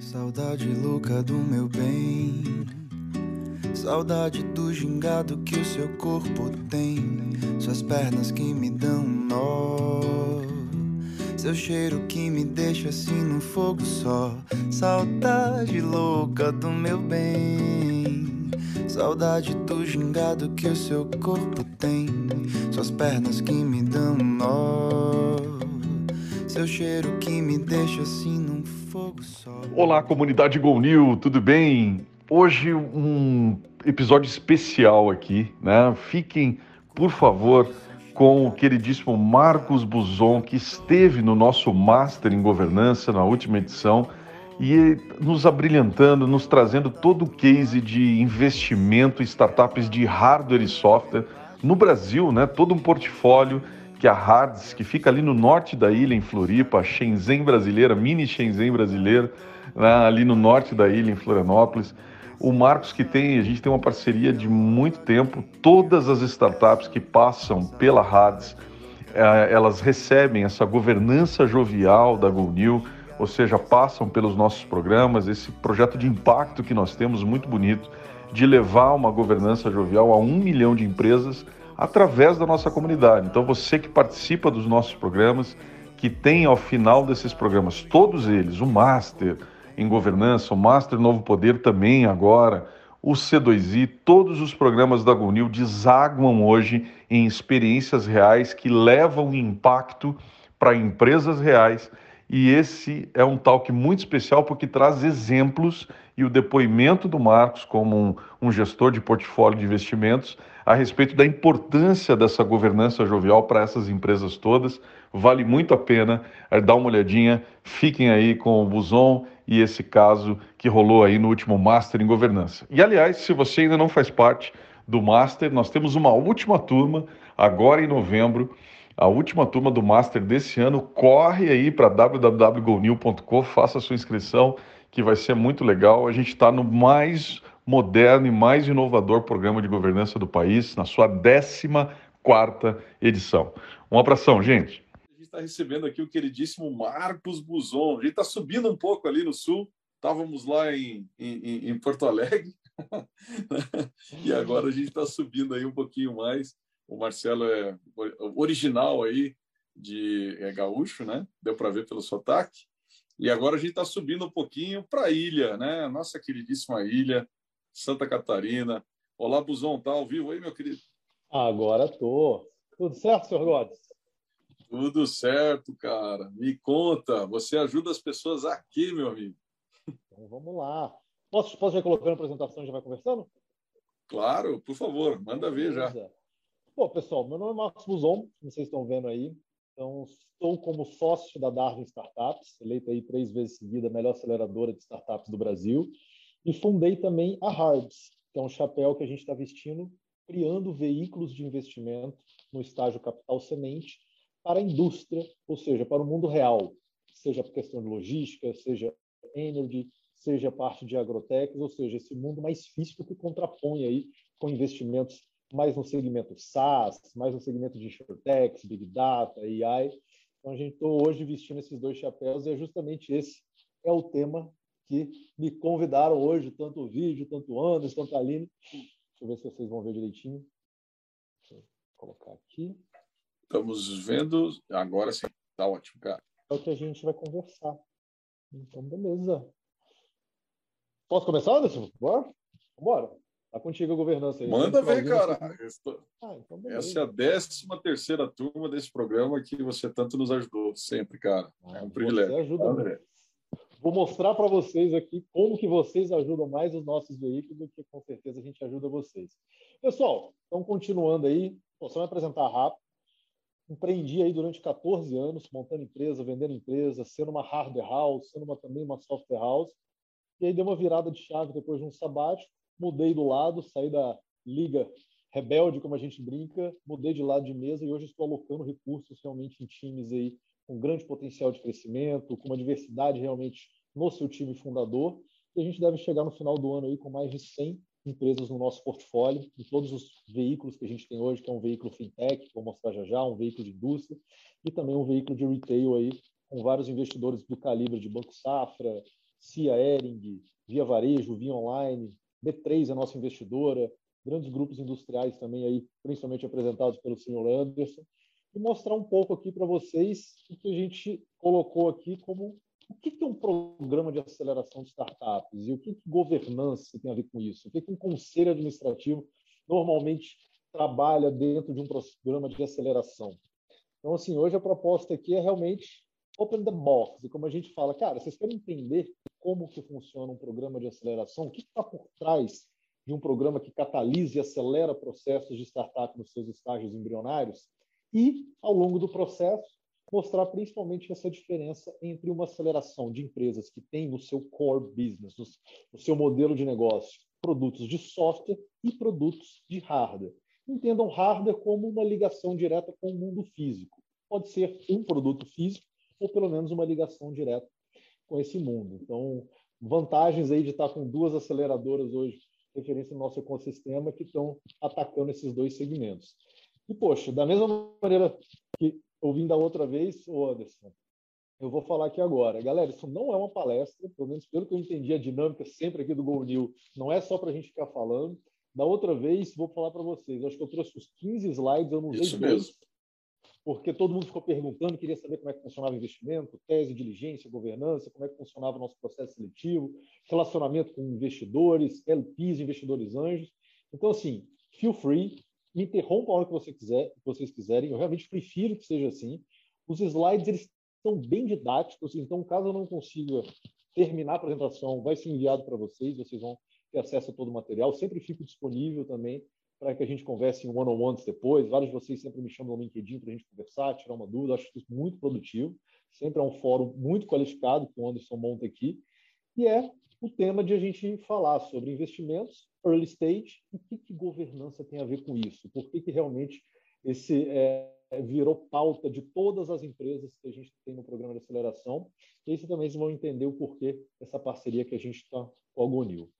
Saudade louca do meu bem. Saudade do gingado que o seu corpo tem. Suas pernas que me dão um nó. Seu cheiro que me deixa assim no fogo só. Saudade louca do meu bem. Saudade do gingado que o seu corpo tem. Suas pernas que me dão um nó. Seu cheiro que me deixa assim num fogo só. Olá, comunidade Gonil, tudo bem? Hoje um episódio especial aqui, né? Fiquem, por favor, com o queridíssimo Marcos Buzon, que esteve no nosso Master em Governança na última edição e nos abrilhantando, nos trazendo todo o case de investimento em startups de hardware e software no Brasil, né? Todo um portfólio que a Hards, que fica ali no norte da ilha, em Floripa, Shenzhen brasileira, mini Shenzhen brasileira, né? ali no norte da ilha, em Florianópolis. O Marcos que tem, a gente tem uma parceria de muito tempo, todas as startups que passam pela Hards, elas recebem essa governança jovial da GoNew, ou seja, passam pelos nossos programas, esse projeto de impacto que nós temos, muito bonito, de levar uma governança jovial a um milhão de empresas através da nossa comunidade. Então, você que participa dos nossos programas, que tem ao final desses programas, todos eles, o Master em Governança, o Master Novo Poder também agora, o C2I, todos os programas da Gonil desaguam hoje em experiências reais que levam impacto para empresas reais. E esse é um talk muito especial porque traz exemplos e o depoimento do Marcos como um, um gestor de portfólio de investimentos a respeito da importância dessa governança jovial para essas empresas todas. Vale muito a pena é, dar uma olhadinha. Fiquem aí com o Buzon e esse caso que rolou aí no último Master em Governança. E aliás, se você ainda não faz parte do Master, nós temos uma última turma agora em novembro. A última turma do Master desse ano. Corre aí para www.gonil.com, faça a sua inscrição, que vai ser muito legal. A gente está no mais moderno e mais inovador programa de governança do país, na sua 14 edição. Um abração, gente. A gente está recebendo aqui o queridíssimo Marcos Buzon. A gente está subindo um pouco ali no sul. Estávamos lá em, em, em Porto Alegre e agora a gente está subindo aí um pouquinho mais. O Marcelo é original aí de é gaúcho, né? Deu para ver pelo sotaque. E agora a gente está subindo um pouquinho para a ilha, né? Nossa queridíssima ilha, Santa Catarina. Olá, Buzão, tá ao vivo aí, meu querido? Agora tô. Tudo certo, senhor Gomes? Tudo certo, cara. Me conta, você ajuda as pessoas aqui, meu amigo. Então vamos lá. Posso, posso já colocando a apresentação e já vai conversando? Claro, por favor, manda ver já. Bom, pessoal, meu nome é Marcos Buzon, como vocês estão vendo aí. Então, estou como sócio da Darwin Startups, eleita aí três vezes seguida a melhor aceleradora de startups do Brasil. E fundei também a Hards, que é um chapéu que a gente está vestindo, criando veículos de investimento no estágio capital semente para a indústria, ou seja, para o mundo real, seja por questão de logística, seja energy, seja parte de agrotechs, ou seja, esse mundo mais físico que contrapõe aí com investimentos mais no segmento SaaS, mais no segmento de insurtechs, Big Data, AI. Então, a gente está hoje vestindo esses dois chapéus e é justamente esse é o tema que me convidaram hoje, tanto o vídeo, tanto o Anderson, tanto a Aline. Deixa eu ver se vocês vão ver direitinho. Deixa eu colocar aqui. Estamos vendo. Agora sim. Tá ótimo, cara. É o que a gente vai conversar. Então, beleza. Posso começar, Anderson? Bora? Bora. Tá contigo a governança aí. Manda ver, cara. Ah, então Essa é a décima terceira turma desse programa que você tanto nos ajudou sempre, cara. Ah, é um privilégio. Você ajuda André. Vou mostrar para vocês aqui como que vocês ajudam mais os nossos veículos do que com certeza a gente ajuda vocês. Pessoal, então continuando aí, só me apresentar rápido. Empreendi aí durante 14 anos, montando empresa, vendendo empresa, sendo uma hardware house, sendo uma, também uma software house. E aí deu uma virada de chave depois de um sabático, mudei do lado, saí da liga rebelde, como a gente brinca, mudei de lado de mesa e hoje estou alocando recursos realmente em times aí com grande potencial de crescimento, com uma diversidade realmente no seu time fundador. E a gente deve chegar no final do ano aí com mais de 100 empresas no nosso portfólio, em todos os veículos que a gente tem hoje, que é um veículo fintech, vou mostrar já já, um veículo de indústria, e também um veículo de retail aí, com vários investidores do calibre de Banco Safra, Cia Ering, Via Varejo, Via Online, B3 é nossa investidora, grandes grupos industriais também aí, principalmente apresentados pelo senhor Anderson, e mostrar um pouco aqui para vocês o que a gente colocou aqui como o que é um programa de aceleração de startups e o que, que governança tem a ver com isso? O que, que um conselho administrativo normalmente trabalha dentro de um programa de aceleração? Então, assim, hoje a proposta aqui é realmente open the box. E como a gente fala, cara, vocês querem entender como que funciona um programa de aceleração? O que está por trás de um programa que catalisa e acelera processos de startup nos seus estágios embrionários? E, ao longo do processo, mostrar principalmente essa diferença entre uma aceleração de empresas que têm no seu core business, no seu modelo de negócio, produtos de software e produtos de hardware. Entendam hardware como uma ligação direta com o mundo físico. Pode ser um produto físico ou pelo menos uma ligação direta com esse mundo. Então, vantagens aí de estar com duas aceleradoras hoje, referência no nosso ecossistema, que estão atacando esses dois segmentos. E, poxa, da mesma maneira que eu vim da outra vez, ô Anderson, eu vou falar aqui agora. Galera, isso não é uma palestra, pelo menos pelo que eu entendi a dinâmica sempre aqui do Go New, não é só para a gente ficar falando. Da outra vez, vou falar para vocês, acho que eu trouxe os 15 slides, eu não usei dois, porque todo mundo ficou perguntando, queria saber como é que funcionava investimento, tese, diligência, governança, como é que funcionava o nosso processo seletivo, relacionamento com investidores, LPs, investidores anjos. Então, assim, feel free, me interrompa a hora que você quiser, que vocês quiserem. Eu realmente prefiro que seja assim. Os slides eles estão bem didáticos, então caso eu não consiga terminar a apresentação, vai ser enviado para vocês, vocês vão ter acesso a todo o material. Sempre fico disponível também para que a gente converse em one-on-ones depois. Vários de vocês sempre me chamam no LinkedIn para a gente conversar, tirar uma dúvida. Acho isso muito produtivo. Sempre é um fórum muito qualificado que o Anderson monta aqui. E é o tema de a gente falar sobre investimentos, early stage, e o que, que governança tem a ver com isso? Por que, que realmente esse é, virou pauta de todas as empresas que a gente tem no programa de aceleração? E aí vocês também vão entender o porquê dessa parceria que a gente está com a Gonil.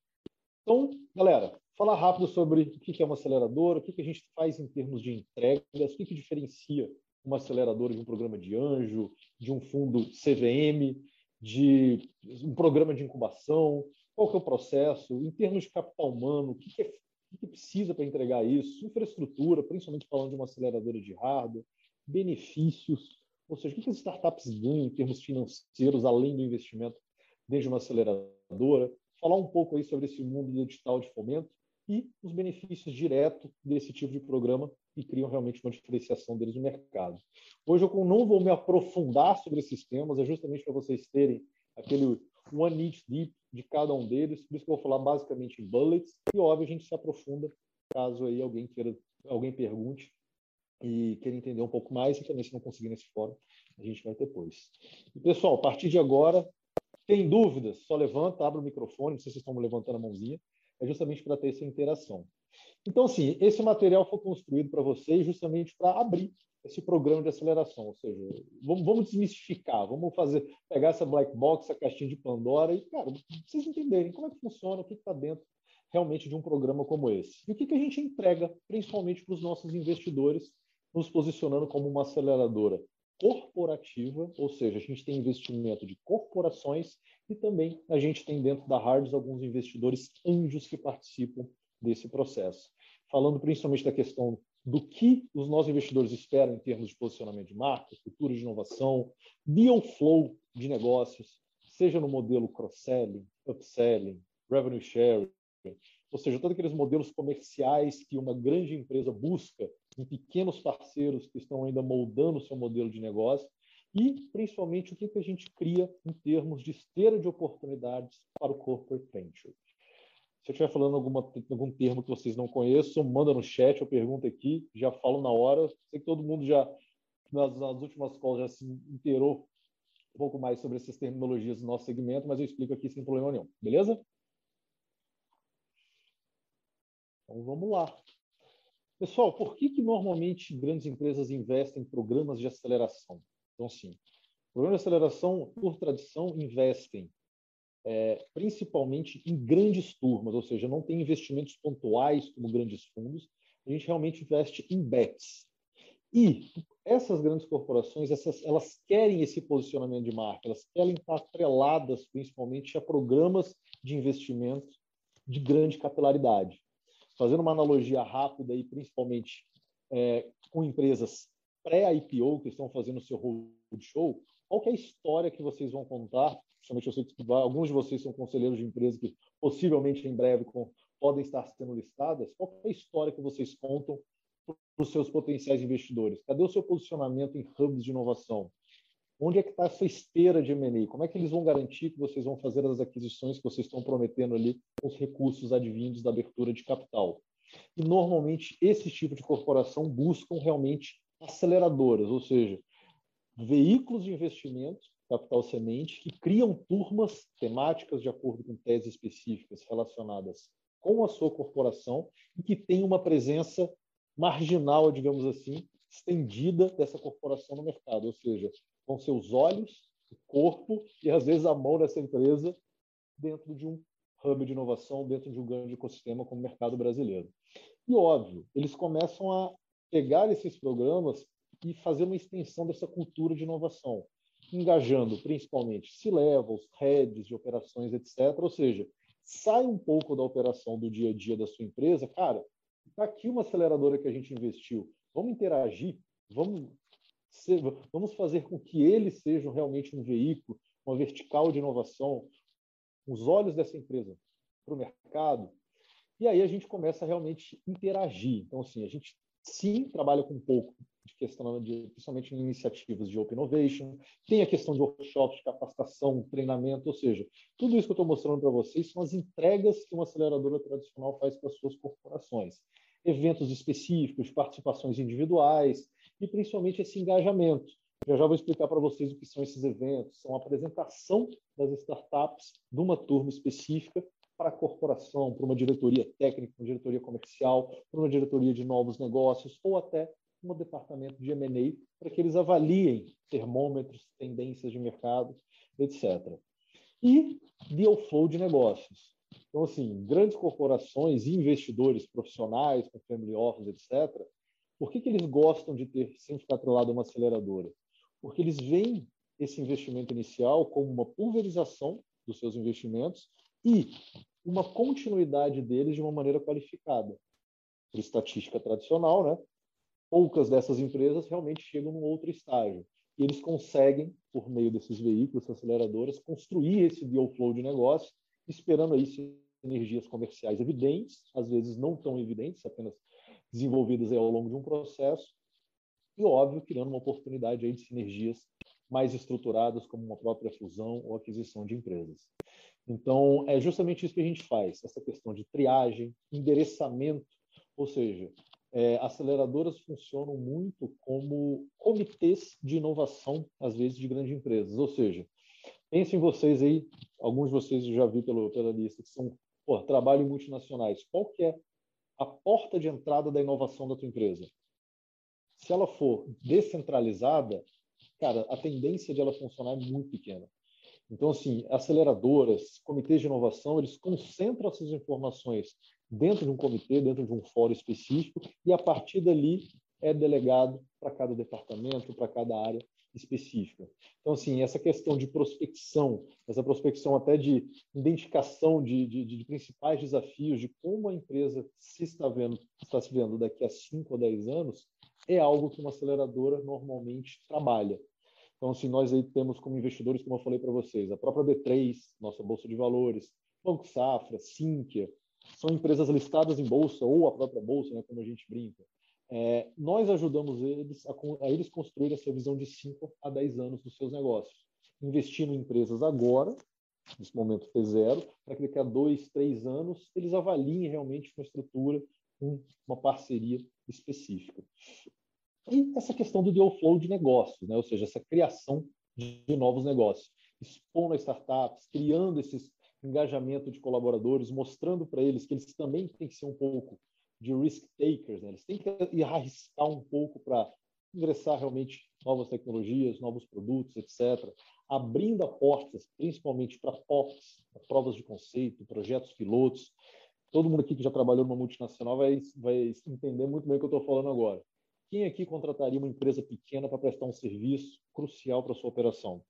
Então, galera, falar rápido sobre o que é uma aceleradora, o que a gente faz em termos de entregas, o que diferencia uma aceleradora de um programa de anjo, de um fundo CVM, de um programa de incubação, qual que é o processo, em termos de capital humano, o que, que, é, o que precisa para entregar isso, infraestrutura, principalmente falando de uma aceleradora de hardware, benefícios, ou seja, o que as startups ganham em termos financeiros, além do investimento dentro de uma aceleradora, falar um pouco aí sobre esse mundo digital de fomento e os benefícios diretos desse tipo de programa que criam realmente uma diferenciação deles no mercado. Hoje eu não vou me aprofundar sobre esses temas, é justamente para vocês terem aquele one need deep de cada um deles, por isso que eu vou falar basicamente em bullets, e óbvio a gente se aprofunda caso aí alguém queira, alguém pergunte e queira entender um pouco mais, e também se não conseguir nesse fórum, a gente vai depois. E, pessoal, a partir de agora, tem dúvidas? Só levanta, abre o microfone, não sei se vocês estão levantando a mãozinha, é justamente para ter essa interação. Então, assim, esse material foi construído para vocês justamente para abrir esse programa de aceleração, ou seja, vamos, vamos, desmistificar, vamos fazer, pegar essa black box, essa caixinha de Pandora e, cara, vocês entenderem como é que funciona, o que está dentro realmente de um programa como esse. E o que, que a gente entrega, principalmente para os nossos investidores, nos posicionando como uma aceleradora corporativa, ou seja, a gente tem investimento de corporações e também a gente tem dentro da Hards alguns investidores anjos que participam desse processo. Falando principalmente da questão do que os nossos investidores esperam em termos de posicionamento de marca, cultura de inovação, deal flow de negócios, seja no modelo cross-selling, upselling, revenue sharing, ou seja, todos aqueles modelos comerciais que uma grande empresa busca em pequenos parceiros que estão ainda moldando o seu modelo de negócio e, principalmente, o que, que a gente cria em termos de esteira de oportunidades para o corporate venture. Se eu estiver falando alguma, algum termo que vocês não conheçam, manda no chat, eu pergunto aqui, já falo na hora. Sei que todo mundo já, nas, nas últimas calls, já se inteirou um pouco mais sobre essas terminologias do nosso segmento, mas eu explico aqui sem problema nenhum, beleza? Então vamos lá. Pessoal, por que, que normalmente grandes empresas investem em programas de aceleração? Então, sim, programas de aceleração, por tradição, investem é, principalmente em grandes turmas, ou seja, não tem investimentos pontuais como grandes fundos, a gente realmente investe em bets. E essas grandes corporações, essas, elas querem esse posicionamento de marca, elas querem estar atreladas principalmente a programas de investimento de grande capilaridade. Fazendo uma analogia rápida e principalmente é, com empresas pré-IPO que estão fazendo o seu roadshow, qual é a história que vocês vão contar? Principalmente eu sei que alguns de vocês são conselheiros de empresas que possivelmente em breve com, podem estar sendo listadas. Qual é a história que vocês contam para os seus potenciais investidores? Cadê o seu posicionamento em hubs de inovação? Onde é que está essa esteira de M&A? Como é que eles vão garantir que vocês vão fazer as aquisições que vocês estão prometendo ali com os recursos advindos da abertura de capital? E normalmente esse tipo de corporação buscam realmente aceleradoras, ou seja, veículos de investimento, capital semente, que criam turmas temáticas de acordo com teses específicas relacionadas com a sua corporação e que tem uma presença marginal, digamos assim, estendida dessa corporação no mercado, ou seja, com seus olhos, o corpo e às vezes a mão dessa empresa dentro de um hub de inovação, dentro de um grande ecossistema como o mercado brasileiro. E óbvio, eles começam a pegar esses programas e fazer uma extensão dessa cultura de inovação, engajando principalmente C-levels, heads de operações, etc. Ou seja, sai um pouco da operação do dia a dia da sua empresa, cara, Está aqui uma aceleradora que a gente investiu. Vamos interagir, vamos, vamos fazer com que eles sejam realmente um veículo, uma vertical de inovação, os olhos dessa empresa para o mercado. E aí a gente começa a realmente interagir. Então, assim, a gente sim trabalha com um pouco de questão de, principalmente em iniciativas de Open Innovation, tem a questão de workshops, de capacitação, treinamento, ou seja, tudo isso que eu estou mostrando para vocês são as entregas que uma aceleradora tradicional faz para suas corporações. Eventos específicos, participações individuais e principalmente esse engajamento. Já já vou explicar para vocês o que são esses eventos. São a apresentação das startups de uma turma específica para a corporação, para uma diretoria técnica, uma diretoria comercial, para uma diretoria de novos negócios ou até um departamento de M&A para que eles avaliem termômetros, tendências de mercado, etc. E deal flow de negócios. Então, assim, grandes corporações e investidores profissionais, com family office, etc., por que, que eles gostam de ter sempre atrelado uma aceleradora? Porque eles veem esse investimento inicial como uma pulverização dos seus investimentos e uma continuidade deles de uma maneira qualificada. Por estatística tradicional, né? poucas dessas empresas realmente chegam num outro estágio. E eles conseguem, por meio desses veículos, aceleradoras, construir esse deal flow de negócio, esperando aí sinergias comerciais evidentes, às vezes não tão evidentes, apenas desenvolvidas ao longo de um processo, e, óbvio, criando uma oportunidade aí de sinergias mais estruturadas, como uma própria fusão ou aquisição de empresas. Então, é justamente isso que a gente faz, essa questão de triagem, endereçamento, ou seja, é, aceleradoras funcionam muito como comitês de inovação, às vezes, de grandes empresas. Ou seja, pensem vocês aí, alguns de vocês eu já vi pelo, pela lista, que são pô, trabalho em multinacionais. Qual que é a porta de entrada da inovação da tua empresa? Se ela for descentralizada, cara, a tendência de ela funcionar é muito pequena. Então, assim, aceleradoras, comitês de inovação, eles concentram essas informações dentro de um comitê, dentro de um fórum específico, e a partir dali é delegado para cada departamento, para cada área específica. Então, assim, essa questão de prospecção, essa prospecção até de identificação de, de, de principais desafios, de como a empresa se está vendo, está se vendo daqui a 5 ou 10 anos, é algo que uma aceleradora normalmente trabalha. Então, assim, nós aí temos como investidores, como eu falei para vocês, a própria B3, nossa Bolsa de Valores, Banco Safra, Sinqia, são empresas listadas em bolsa ou a própria bolsa, né, como a gente brinca. É, nós ajudamos eles a, a, eles construir essa visão de 5 a 10 anos dos seus negócios, investindo em empresas agora, nesse momento T0, para que daqui a dois, três anos eles avaliem realmente uma estrutura, uma parceria específica. E essa questão do deal flow de negócios, né? ou seja, essa criação de novos negócios, expondo as startups, criando esse engajamento de colaboradores, mostrando para eles que eles também têm que ser um pouco de risk takers, né? eles têm que ir arriscar um pouco para ingressar realmente novas tecnologias, novos produtos, etc., abrindo portas, principalmente para POCs, provas de conceito, projetos pilotos. Todo mundo aqui que já trabalhou numa multinacional vai, vai entender muito bem o que eu estou falando agora quem aqui contrataria uma empresa pequena para prestar um serviço crucial para sua operação?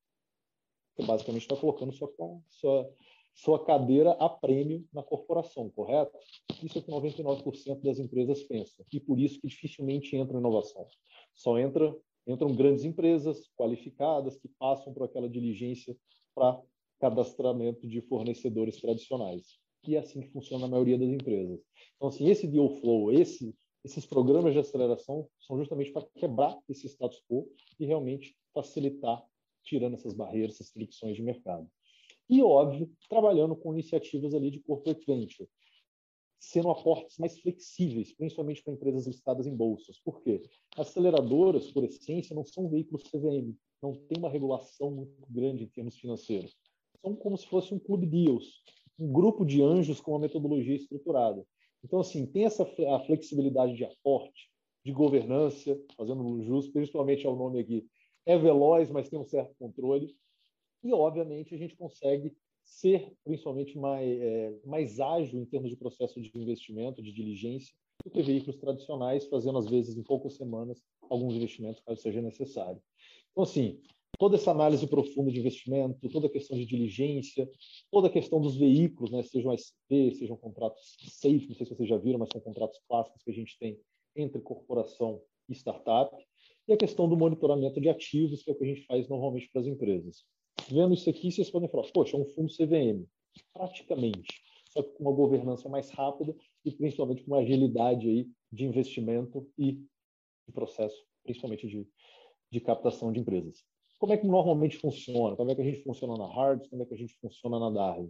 Você basicamente está colocando sua, sua, sua cadeira a prêmio na corporação, correto? Isso é o que 99% das empresas pensam. E por isso que dificilmente entra inovação. Só entra, entram grandes empresas qualificadas que passam por aquela diligência para cadastramento de fornecedores tradicionais. E é assim que funciona a maioria das empresas. Então, assim, esse deal flow, esse, esses programas de aceleração são justamente para quebrar esse status quo e realmente facilitar, tirando essas barreiras, essas fricções de mercado. E, óbvio, trabalhando com iniciativas ali de corporate venture, sendo aportes mais flexíveis, principalmente para empresas listadas em bolsas. Por quê? Aceleradoras, por essência, não são veículos CVM, não tem uma regulação muito grande em termos financeiros. São como se fosse um clube deals, um grupo de anjos com uma metodologia estruturada. Então, assim, tem essa a flexibilidade de aporte, de governança, fazendo jus principalmente ao nome aqui, é veloz, mas tem um certo controle. E, obviamente, a gente consegue ser principalmente mais, é, mais ágil em termos de processo de investimento, de diligência, do que veículos tradicionais, fazendo, às vezes, em poucas semanas, alguns investimentos, caso seja necessário. Então, assim, toda essa análise profunda de investimento, toda a questão de diligência, toda a questão dos veículos, né, sejam SP, sejam contratos safe, não sei se vocês já viram, mas são contratos clássicos que a gente tem entre corporação e startup, e a questão do monitoramento de ativos, que é o que a gente faz normalmente para as empresas. Vendo isso aqui, vocês podem falar, poxa, é um fundo CVM. Praticamente. Só que com uma governança mais rápida e principalmente com uma agilidade aí de investimento e de processo, principalmente de, de captação de empresas. Como é que normalmente funciona? Como é que a gente funciona na Hards? Como é que a gente funciona na Darwin?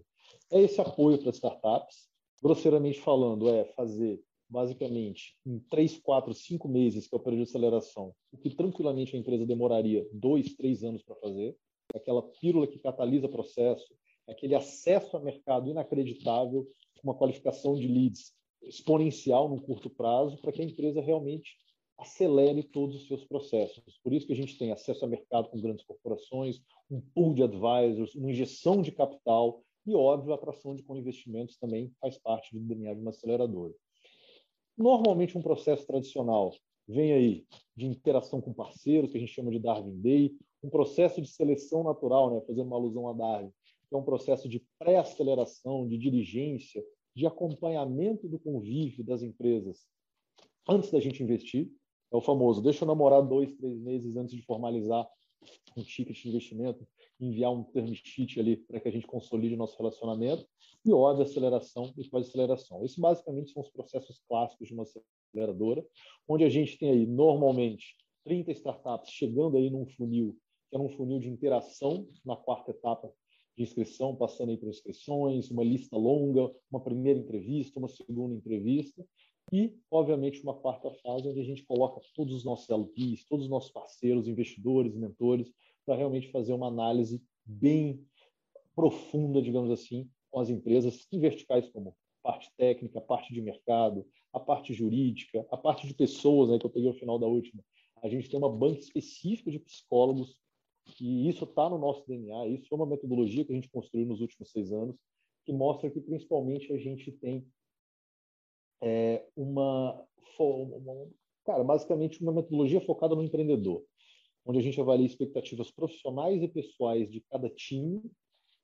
É esse apoio para startups. Grosseiramente falando, é fazer basicamente em três, quatro, cinco meses, que é o período de aceleração, o que tranquilamente a empresa demoraria dois, três anos para fazer, aquela pílula que catalisa processo, aquele acesso a mercado inacreditável, uma qualificação de leads exponencial no curto prazo, para que a empresa realmente acelere todos os seus processos. Por isso que a gente tem acesso a mercado com grandes corporações, um pool de advisors, uma injeção de capital e, óbvio, a atração de co-investimentos também faz parte do DNA de uma aceleradora. Normalmente, um processo tradicional vem aí de interação com parceiros, que a gente chama de Darwin Day, um processo de seleção natural, né, fazendo uma alusão a Darwin, que é um processo de pré-aceleração, de diligência, de acompanhamento do convívio das empresas antes da gente investir. É o famoso, deixa eu namorar dois, três meses antes de formalizar um ticket de investimento, enviar um term sheet ali para que a gente consolide nosso relacionamento e óbvio aceleração e pós-aceleração. Esses basicamente são os processos clássicos de uma aceleradora, onde a gente tem aí normalmente 30 startups chegando aí num funil, que é um funil de interação na quarta etapa de inscrição, passando aí por inscrições, uma lista longa, uma primeira entrevista, uma segunda entrevista, e, obviamente, uma quarta fase onde a gente coloca todos os nossos LPs, todos os nossos parceiros, investidores, mentores, para realmente fazer uma análise bem profunda, digamos assim, com as empresas em verticais como parte técnica, parte de mercado, a parte jurídica, a parte de pessoas, né, que eu peguei ao final da última. A gente tem uma banca específica de psicólogos e isso está no nosso DNA. Isso é uma metodologia que a gente construiu nos últimos seis anos, que mostra que principalmente a gente tem é, uma, uma, cara, basicamente uma metodologia focada no empreendedor, onde a gente avalia expectativas profissionais e pessoais de cada time.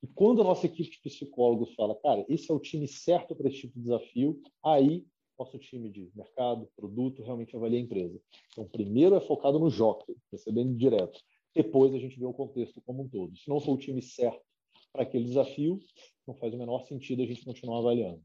E quando a nossa equipe de psicólogos fala, cara, esse é o time certo para esse tipo de desafio, aí nosso time de mercado, produto, realmente avalia a empresa. Então, primeiro é focado no jockey, recebendo direto. Depois a gente vê o contexto como um todo. Se não for o time certo para aquele desafio, não faz o menor sentido a gente continuar avaliando.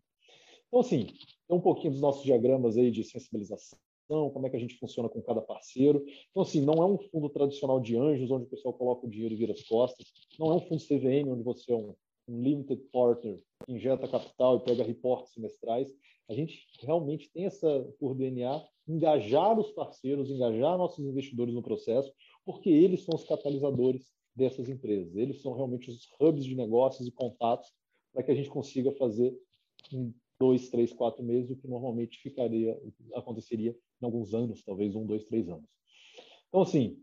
Então, assim, tem um pouquinho dos nossos diagramas aí de sensibilização, como é que a gente funciona com cada parceiro. Então, assim, não é um fundo tradicional de anjos, onde o pessoal coloca o dinheiro e vira as costas. Não é um fundo CVM, onde você é um, um limited partner, que injeta capital e pega reportes semestrais. A gente realmente tem essa, por DNA, engajar os parceiros, engajar nossos investidores no processo, porque eles são os catalisadores dessas empresas. Eles são realmente os hubs de negócios e contatos para que a gente consiga fazer dois, três, quatro meses, o que normalmente ficaria, aconteceria em alguns anos, talvez um, dois, três anos. Então, assim,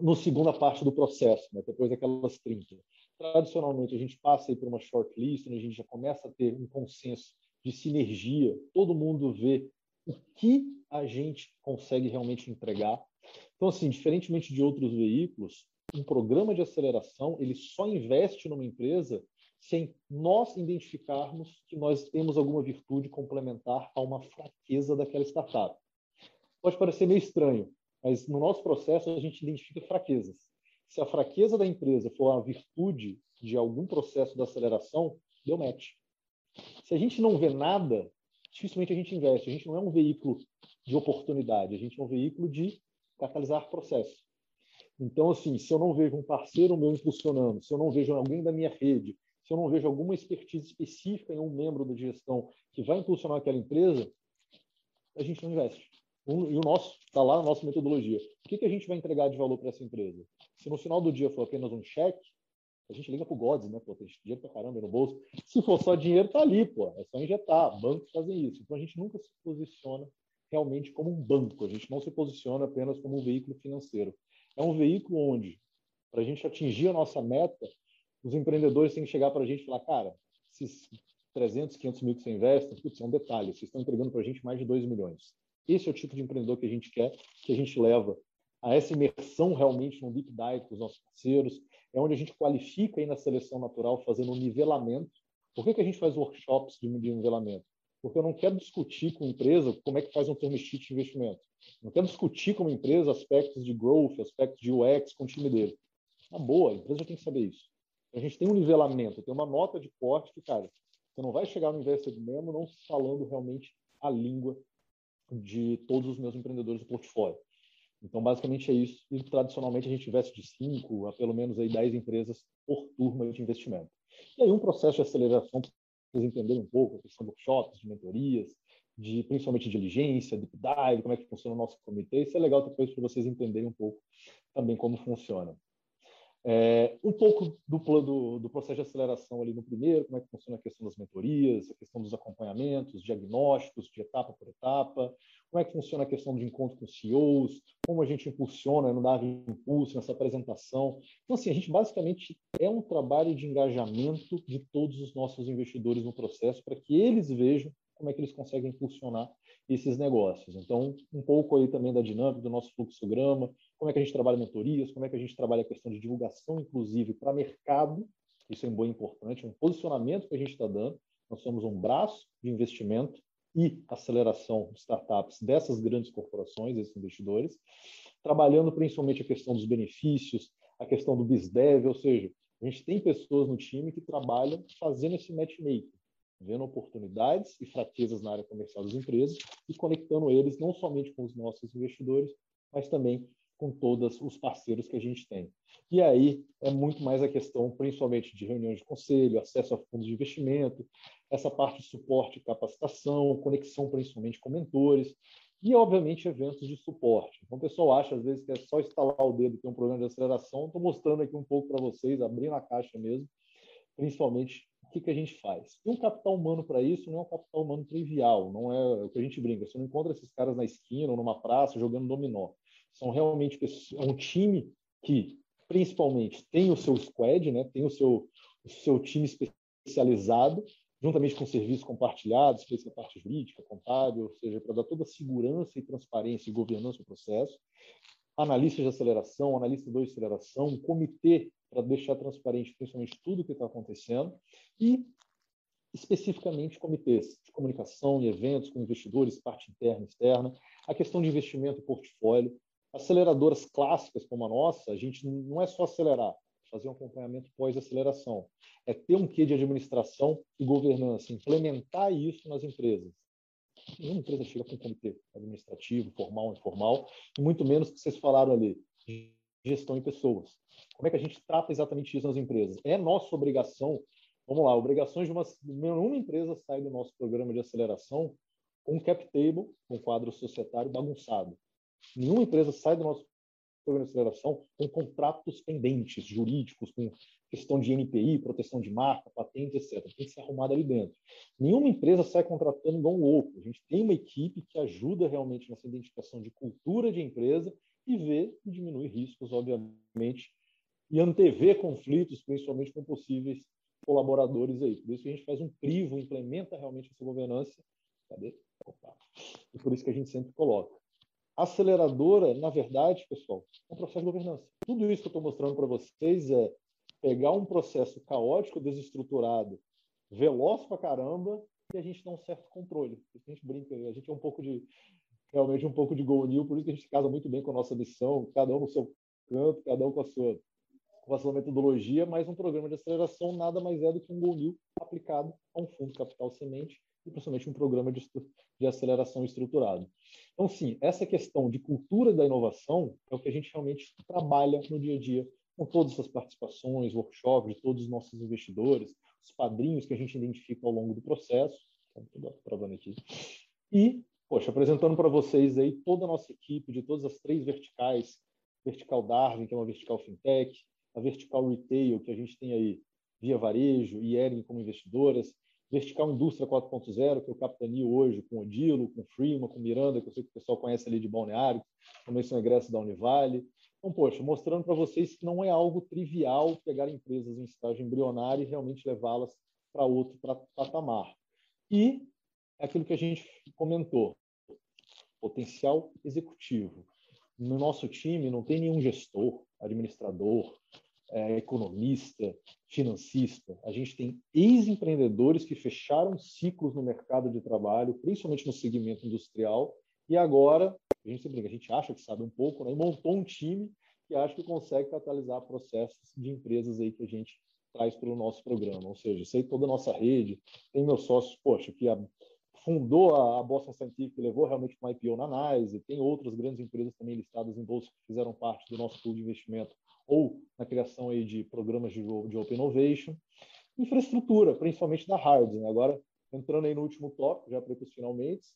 no segunda parte do processo, né, depois daquelas 30, tradicionalmente a gente passa aí por uma shortlist, a gente já começa a ter um consenso de sinergia, todo mundo vê o que a gente consegue realmente entregar. Então, assim, diferentemente de outros veículos, um programa de aceleração ele só investe numa empresa sem nós identificarmos que nós temos alguma virtude complementar a uma fraqueza daquela startup. Pode parecer meio estranho, mas no nosso processo a gente identifica fraquezas. Se a fraqueza da empresa for a virtude de algum processo de aceleração, deu match. Se a gente não vê nada, dificilmente a gente investe. A gente não é um veículo de oportunidade, a gente é um veículo de catalisar processo. Então, assim, se eu não vejo um parceiro meu impulsionando, se eu não vejo alguém da minha rede, se eu não vejo alguma expertise específica em um membro da gestão que vai impulsionar aquela empresa, a gente não investe. E o nosso está lá na nossa metodologia. O que, que a gente vai entregar de valor para essa empresa? Se no final do dia for apenas um cheque, a gente liga para o Gods, né? Pô, tem dinheiro para caramba no bolso. Se for só dinheiro, tá ali, pô. É só injetar. Bancos fazem isso. Então a gente nunca se posiciona realmente como um banco. A gente não se posiciona apenas como um veículo financeiro. É um veículo onde, para a gente atingir a nossa meta, os empreendedores têm que chegar para a gente e falar, cara, esses 300, 500 mil que você investe, putz, é um detalhe, vocês estão entregando para a gente mais de 2 milhões. Esse é o tipo de empreendedor que a gente quer, que a gente leva a essa imersão realmente no deep dive com os nossos parceiros, é onde a gente qualifica aí na seleção natural, fazendo um nivelamento. Por que, que a gente faz workshops de, de nivelamento? Porque eu não quero discutir com a empresa como é que faz um term sheet de investimento. Não quero discutir com a empresa aspectos de growth, aspectos de UX com o time dele. Na boa, a empresa tem que saber isso. A gente tem um nivelamento, tem uma nota de corte que, cara, você não vai chegar no investimento mesmo não falando realmente a língua de todos os meus empreendedores do portfólio. Então, basicamente é isso. E tradicionalmente a gente investe de 5 a pelo menos aí 10 empresas por turma de investimento. E aí um processo de aceleração vocês entenderem um pouco a questão de workshops, de mentorias, de principalmente diligência, deep dive, como é que funciona o nosso comitê. Isso é legal depois para vocês entenderem um pouco também como funciona. É, um pouco do, do, do, processo de aceleração ali no primeiro, como é que funciona a questão das mentorias, a questão dos acompanhamentos, diagnósticos de etapa por etapa, como é que funciona a questão de encontro com CEOs, como a gente impulsiona, não dá impulso nessa apresentação. Então, assim, a gente basicamente é um trabalho de engajamento de todos os nossos investidores no processo para que eles vejam como é que eles conseguem impulsionar esses negócios. Então, um pouco aí também da dinâmica do nosso fluxograma, como é que a gente trabalha mentorias, como é que a gente trabalha a questão de divulgação, inclusive, para mercado, isso é um bom e importante, um posicionamento que a gente está dando. Nós somos um braço de investimento e aceleração de startups dessas grandes corporações, esses investidores, trabalhando principalmente a questão dos benefícios, a questão do BizDev, ou seja, a gente tem pessoas no time que trabalham fazendo esse matchmaking, vendo oportunidades e fraquezas na área comercial das empresas e conectando eles não somente com os nossos investidores, mas também com todos os parceiros que a gente tem. E aí é muito mais a questão, principalmente de reuniões de conselho, acesso a fundos de investimento, essa parte de suporte e capacitação, conexão principalmente com mentores e, obviamente, eventos de suporte. Então, o pessoal acha, às vezes, que é só instalar o dedo ter um programa de aceleração. Estou mostrando aqui um pouco para vocês, abrindo a caixa mesmo, principalmente o que, que a gente faz? E um capital humano para isso não é um capital humano trivial, não é o que a gente brinca. Você não encontra esses caras na esquina ou numa praça jogando dominó. São realmente é um time que, principalmente, tem o seu squad, né? tem o seu, o seu time especializado, juntamente com serviços compartilhados, seja a parte jurídica, contábil, ou seja, para dar toda a segurança e transparência e governança do processo. Analista de aceleração, analista de aceleração, um comitê para deixar transparente principalmente tudo o que está acontecendo e especificamente comitês de comunicação e eventos com investidores, parte interna e externa, a questão de investimento e portfólio, aceleradoras clássicas como a nossa, a gente não é só acelerar, fazer um acompanhamento pós-aceleração, é ter um quê de administração e governança, implementar isso nas empresas. Nenhuma empresa chega com um comitê administrativo, formal, informal, e muito menos que vocês falaram ali, gestão em pessoas. Como é que a gente trata exatamente isso nas empresas? É nossa obrigação, vamos lá, obrigações de uma, nenhuma empresa sai do nosso programa de aceleração com um cap table, um quadro societário bagunçado. Nenhuma empresa sai do nosso programa de aceleração com contratos pendentes, jurídicos, com questão de NPI, proteção de marca, patente, etc. Tem que ser arrumado ali dentro. Nenhuma empresa sai contratando igual um louco. A gente tem uma equipe que ajuda realmente nessa identificação de cultura de empresa e ver e diminuir riscos, obviamente, e antever conflitos, principalmente com possíveis colaboradores aí. Por isso que a gente faz um crivo, implementa realmente essa governança cadê? E por isso que a gente sempre coloca. Aceleradora, na verdade, pessoal, é um processo de governança. Tudo isso que eu estou mostrando para vocês é pegar um processo caótico, desestruturado, veloz para caramba, e a gente dá um certo controle. A gente brinca, a gente é um pouco de realmente um pouco de Go New, por isso que a gente casa muito bem com a nossa missão, cada um no seu canto, cada um com a sua, com a sua metodologia, mas um programa de aceleração nada mais é do que um Go New aplicado a um fundo capital semente e principalmente um programa de, de aceleração estruturado. Então, sim, essa questão de cultura da inovação é o que a gente realmente trabalha no dia a dia com todas essas participações, workshops de todos os nossos investidores, os padrinhos que a gente identifica ao longo do processo. Travando aqui. E, poxa, apresentando para vocês aí toda a nossa equipe de todas as três verticais, vertical Darwin, que é uma vertical fintech, a vertical retail, que a gente tem aí via varejo e Ering como investidoras, vertical indústria 4.0, que eu capitaneio hoje com Odilo, com Freeman, com Miranda, que eu sei que o pessoal conhece ali de Balneário, também são egressos da Univale. Então, poxa, mostrando para vocês que não é algo trivial pegar empresas em estágio embrionário e realmente levá-las para outro patamar. E é aquilo que a gente comentou, potencial executivo. No nosso time não tem nenhum gestor, administrador, é, economista, financista. A gente tem ex-empreendedores que fecharam ciclos no mercado de trabalho, principalmente no segmento industrial, e agora a gente sempre a gente acha que sabe um pouco, né? e montou um time que acha que consegue catalisar processos de empresas aí que a gente traz para o nosso programa. Ou seja, sei toda a nossa rede, tem meus sócios, poxa, que a, fundou a, Boston Scientific, levou realmente uma IPO na NYSE, tem outras grandes empresas também listadas em bolsa que fizeram parte do nosso pool de investimento ou na criação aí de programas de, de Open Innovation. Infraestrutura, principalmente da Hard. Né? Agora, entrando aí no último tópico, já para os finalmente,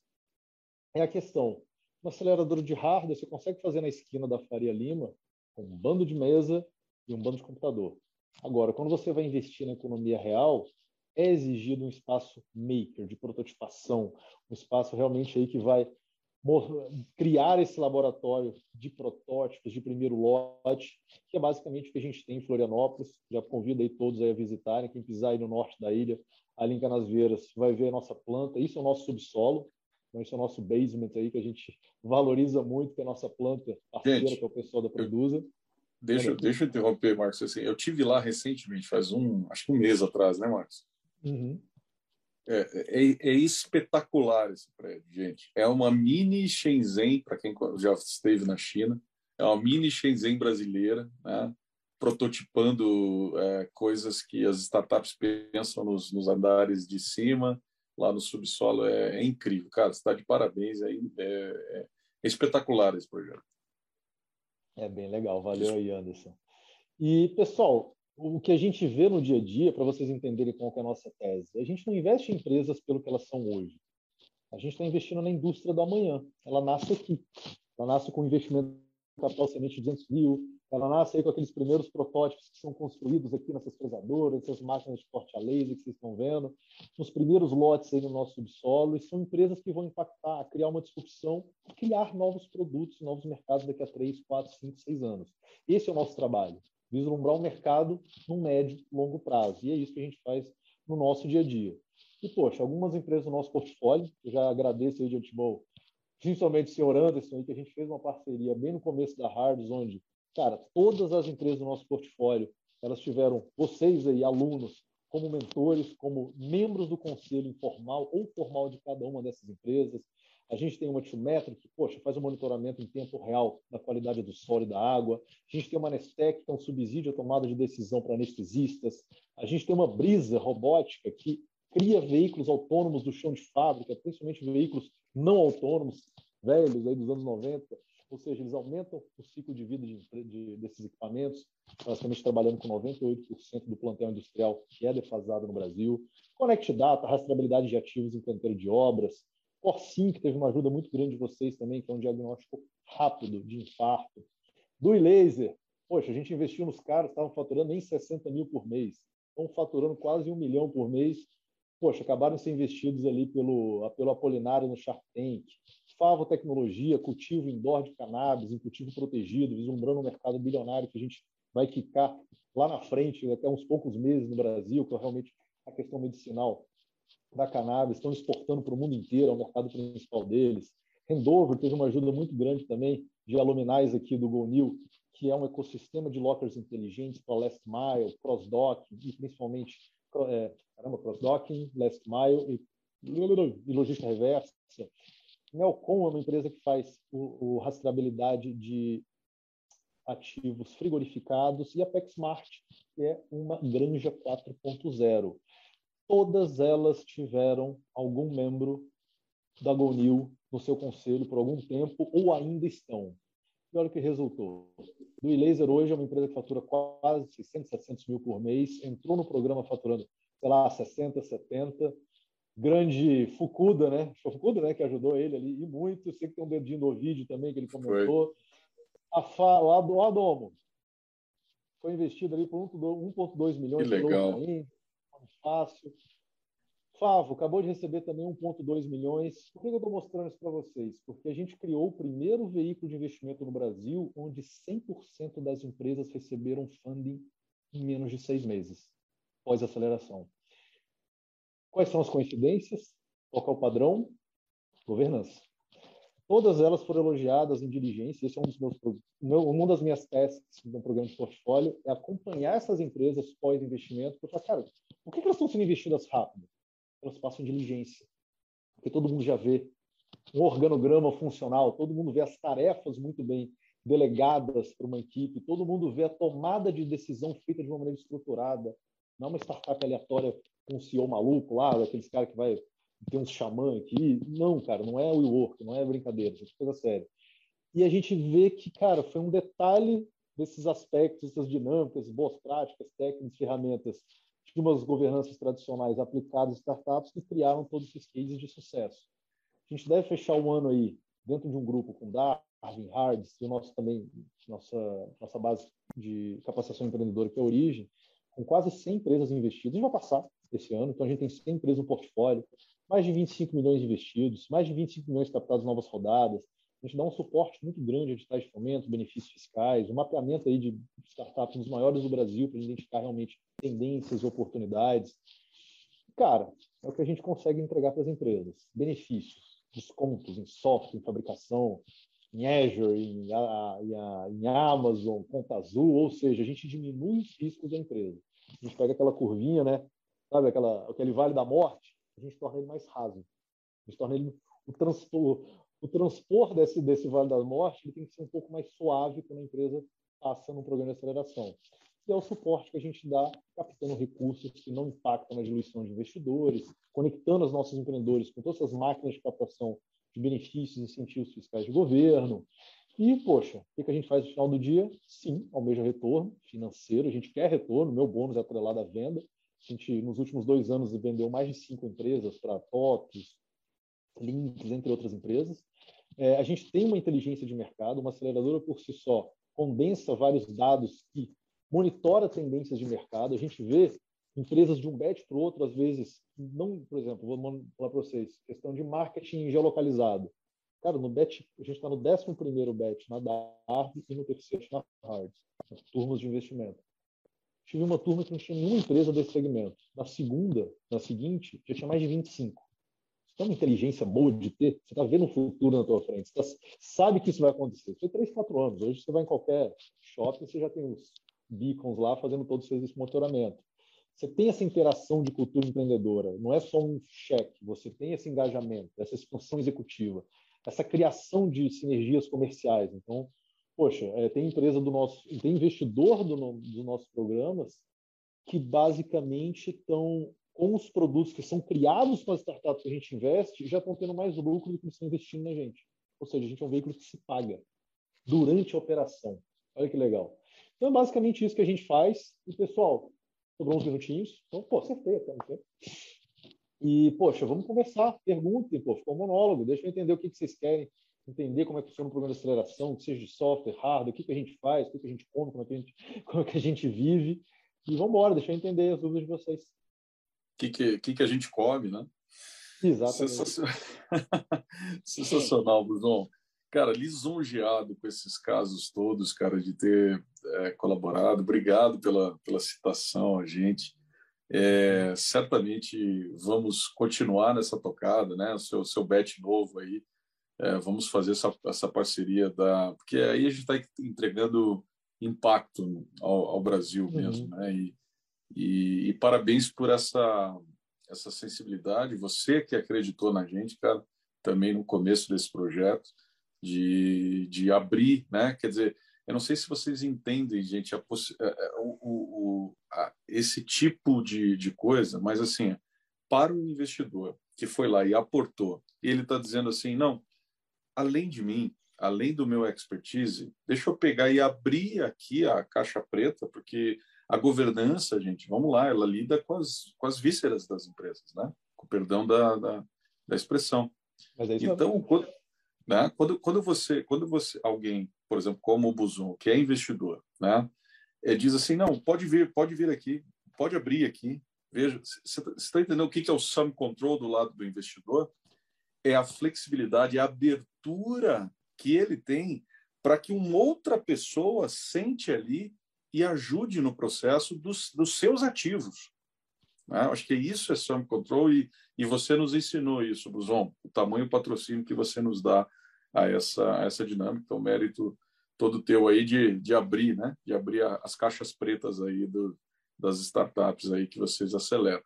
é a questão uma aceleradora de hardware você consegue fazer na esquina da Faria Lima com um bando de mesa e um bando de computador. Agora, quando você vai investir na economia real, é exigido um espaço maker, de prototipação, um espaço realmente aí que vai criar esse laboratório de protótipos de primeiro lote, que é basicamente o que a gente tem em Florianópolis. Já convido aí todos aí a visitarem, quem pisar aí no norte da ilha, ali em Canasvieiras, vai ver a nossa planta. Isso é o nosso subsolo. Então, esse é o nosso basement aí, que a gente valoriza muito, que é a nossa planta parceira, gente, que é o pessoo da Produza. Deixa, deixa eu interromper, Marcos. Assim, eu tive lá recentemente, faz um, acho que um mês atrás, né, Marcos? Uhum. É, é, é, espetacular esse prédio, gente. É uma mini Shenzhen, para quem já esteve na China, é uma mini Shenzhen brasileira, né? prototipando é, coisas que as startups pensam nos, nos andares de cima lá no subsolo é, é incrível. Cara, você está de parabéns. É, é, espetacular esse projeto. É bem legal. Valeu aí, Anderson. E, pessoal, o que a gente vê no dia a dia, para vocês entenderem qual é a nossa tese, a gente não investe em empresas pelo que elas são hoje. A gente está investindo na indústria do amanhã. Ela nasce aqui. Ela nasce com investimento capital semente de 200 mil, ela nasce aí com aqueles primeiros protótipos que são construídos aqui nessas fresadoras, essas máquinas de corte a laser que vocês estão vendo, os primeiros lotes aí no nosso subsolo, e são empresas que vão impactar, criar uma disrupção, criar novos produtos, novos mercados daqui a 3, 4, 5, 6 anos. Esse é o nosso trabalho, vislumbrar o mercado no médio, longo prazo, e é isso que a gente faz no nosso dia a dia. E, poxa, algumas empresas do nosso portfólio, eu já agradeço aí de antemão, principalmente o senhor Anderson, aí, que a gente fez uma parceria bem no começo da Hards, onde Cara, todas as empresas do nosso portfólio, elas tiveram vocês aí, alunos, como mentores, como membros do conselho informal ou formal de cada uma dessas empresas. A gente tem uma Tiometric que, poxa, faz um monitoramento em tempo real da qualidade do solo e da água. A gente tem uma Nestec, que é um subsídio à tomada de decisão para anestesistas. A gente tem uma Brisa robótica, que cria veículos autônomos do chão de fábrica, principalmente veículos não autônomos, velhos, aí dos anos 90 ou seja, eles aumentam o ciclo de vida de, de, desses equipamentos, basicamente trabalhando com 98% do plantel industrial que é defasado no Brasil. Connect Data, rastreabilidade de ativos em canteiro de obras. Corsim, que teve uma ajuda muito grande de vocês também, que é um diagnóstico rápido de infarto. Dui Laser, poxa, a gente investiu nos caras, estavam faturando nem 60 mil por mês. Estão faturando quase um milhão por mês. Poxa, acabaram de ser investidos ali pelo, pelo Apolinário no Shark Tank. Favo Tecnologia, cultivo indoor de cannabis, em cultivo protegido, vislumbrando um mercado bilionário que a gente vai quicar lá na frente, até uns poucos meses no Brasil, que é realmente a questão medicinal da cannabis, estão exportando para o mundo inteiro, é o mercado principal deles. Rendover teve uma ajuda muito grande também de aluminais aqui do GoNew, que é um ecossistema de lockers inteligentes para Last Mile, Cross-Docking e principalmente é, caramba, Cross-Docking, Last Mile e, e logística reversa. Nelcom é uma empresa que faz o, o rastreabilidade de ativos frigorificados e a PexSmart, que é uma granja 4.0. Todas elas tiveram algum membro da GoNew no seu conselho por algum tempo ou ainda estão. E olha o que resultou. Do Laser hoje é uma empresa que fatura quase 600, 700 mil por mês, entrou no programa faturando, sei lá, 60, 70. Grande Fukuda, né? Foi Fukuda, né? Que ajudou ele ali, e muito. Sei que tem um dedinho no vídeo também que ele comentou. Foi. A Fa, o Adomo foi investido ali por 1,2 milhões de dólares. Legal. Fácil. Favo acabou de receber também 1,2 milhões. Por que eu estou mostrando isso para vocês? Porque a gente criou o primeiro veículo de investimento no Brasil onde 100% das empresas receberam funding em menos de seis meses, pós-aceleração. Quais são as coincidências? Qual é o padrão? Governança. Todas elas foram elogiadas em diligência. Esse é um dos meus, uma das minhas testes no programa de portfólio é acompanhar essas empresas pós-investimento. Porque, cara, por que elas estão sendo investidas rápido? elas passam diligência. Porque todo mundo já vê um organograma funcional, todo mundo vê as tarefas muito bem delegadas para uma equipe, todo mundo vê a tomada de decisão feita de uma maneira estruturada. Não é uma startup aleatória com um CEO maluco lá, daqueles caras que vai ter um xamã aqui. Não, cara, não é o work, não é brincadeira, é coisa séria. E a gente vê que, cara, foi um detalhe desses aspectos, dessas dinâmicas, boas práticas, técnicas, ferramentas de umas governanças tradicionais aplicadas em startups que criaram todos esses cases de sucesso. A gente deve fechar o ano aí dentro de um grupo com Darwin, Hards e o nosso também nossa nossa base de capacitação empreendedora que é a Origem, com quase 100 empresas investidas. A gente vai passar esse ano, então a gente tem 100 empresas no portfólio, mais de 25 milhões investidos, mais de 25 milhões captados em novas rodadas. A gente dá um suporte muito grande a editais de fomento, benefícios fiscais, um mapeamento aí de startups dos maiores do Brasil para identificar realmente tendências, oportunidades. Cara, é o que a gente consegue entregar para as empresas. Benefícios, descontos em software, em fabricação, em Azure, em, a, em Amazon, conta azul, ou seja, a gente diminui os riscos da empresa. A gente pega aquela curvinha, né? Sabe, aquela, aquele vale da morte, a gente torna ele mais raso. A gente torna ele o transpor, o transpor desse, desse vale da morte ele tem que ser um pouco mais suave quando a empresa passa no programa de aceleração que é o suporte que a gente dá captando recursos que não impactam na diluição de investidores, conectando os nossos empreendedores com todas essas máquinas de captação de benefícios e incentivos fiscais de governo. E, poxa, o que a gente faz no final do dia? Sim, almeja retorno financeiro, a gente quer retorno, meu bônus é atrelado à venda. A gente, nos últimos dois anos, vendeu mais de cinco empresas para TOTS, Links, entre outras empresas. É, a gente tem uma inteligência de mercado, uma aceleradora por si só condensa vários dados que monitora tendências de mercado. A gente vê empresas de um bet para o outro, às vezes, não, por exemplo, vou falar para vocês, questão de marketing geolocalizado. Cara, no bet, a gente está no 11 bet na DARB e no terceiro na Hard, turmas de investimento. Tive uma turma que não tinha nenhuma empresa desse segmento. Na segunda, na seguinte, já tinha mais de 25. É uma inteligência boa de ter. Você está vendo o futuro na tua frente. Você tá, sabe que isso vai acontecer. Foi 3, 4 anos. Hoje você vai em qualquer shopping, você já tem os beacons lá fazendo todo o serviço de monitoramento. Você tem essa interação de cultura empreendedora, não é só um cheque, você tem esse engajamento, essa expansão executiva, essa criação de sinergias comerciais. Então, poxa, é, tem empresa do nosso, tem investidor do, dos nossos programas que basicamente estão com os produtos que são criados para as startups que a gente investe, já estão tendo mais lucro do que estão investindo na gente. Ou seja, a gente é um veículo que se paga durante a operação. Olha que legal. Então é basicamente isso que a gente faz. E, pessoal, sobrou uns minutinhos. Então, pô, acertei até, não E, poxa, vamos conversar. Perguntem, pô, ficou um monólogo. Deixa eu entender o que, que vocês querem. Entender como é que funciona o programa de aceleração, seja de software, hardware, o que, que a gente faz, o que, que a gente come, como é que a gente, como é que a gente vive. E vamos embora, deixa eu entender as dúvidas de vocês. O que, que, que, que a gente come, né? Exatamente. Sensacional, Sensacional Bruno cara, lisonjeado com esses casos todos, cara, de ter é, colaborado. Obrigado pela, pela citação a gente. É, certamente vamos continuar nessa tocada, né? Seu, seu bet novo aí, é, vamos fazer essa, essa parceria da, porque aí a gente está entregando impacto ao, ao Brasil uhum. mesmo, né? E, e, e, parabéns por essa essa sensibilidade. Você que acreditou na gente, cara, também no começo desse projeto de, de abrir, né? Quer dizer, eu não sei se vocês entendem, gente, a, é, é, o, o, a, esse tipo de, de coisa, mas assim, para o investidor que foi lá e aportou, ele está dizendo assim, não, além de mim, além do meu expertise, deixa eu pegar e abrir aqui a caixa preta, porque a governança, gente, vamos lá, ela lida com as, com as vísceras das empresas, né? Com o perdão da, da, da expressão. É então, quando, né? quando, quando você, quando você, alguém por exemplo, como o Buzon, que é investidor, né? É, diz assim, não, pode vir, pode vir aqui, pode abrir aqui. Veja, você está entendendo o que é o sum control do lado do investidor? É a flexibilidade, a abertura que ele tem para que uma outra pessoa sente ali e ajude no processo dos, dos seus ativos. Né? Acho que isso é sum control e, e você nos ensinou isso, Buzon, o tamanho patrocínio que você nos dá a essa, a essa dinâmica. Então, mérito todo teu aí de, de abrir, né? De abrir as caixas pretas aí do, das startups aí que vocês aceleram.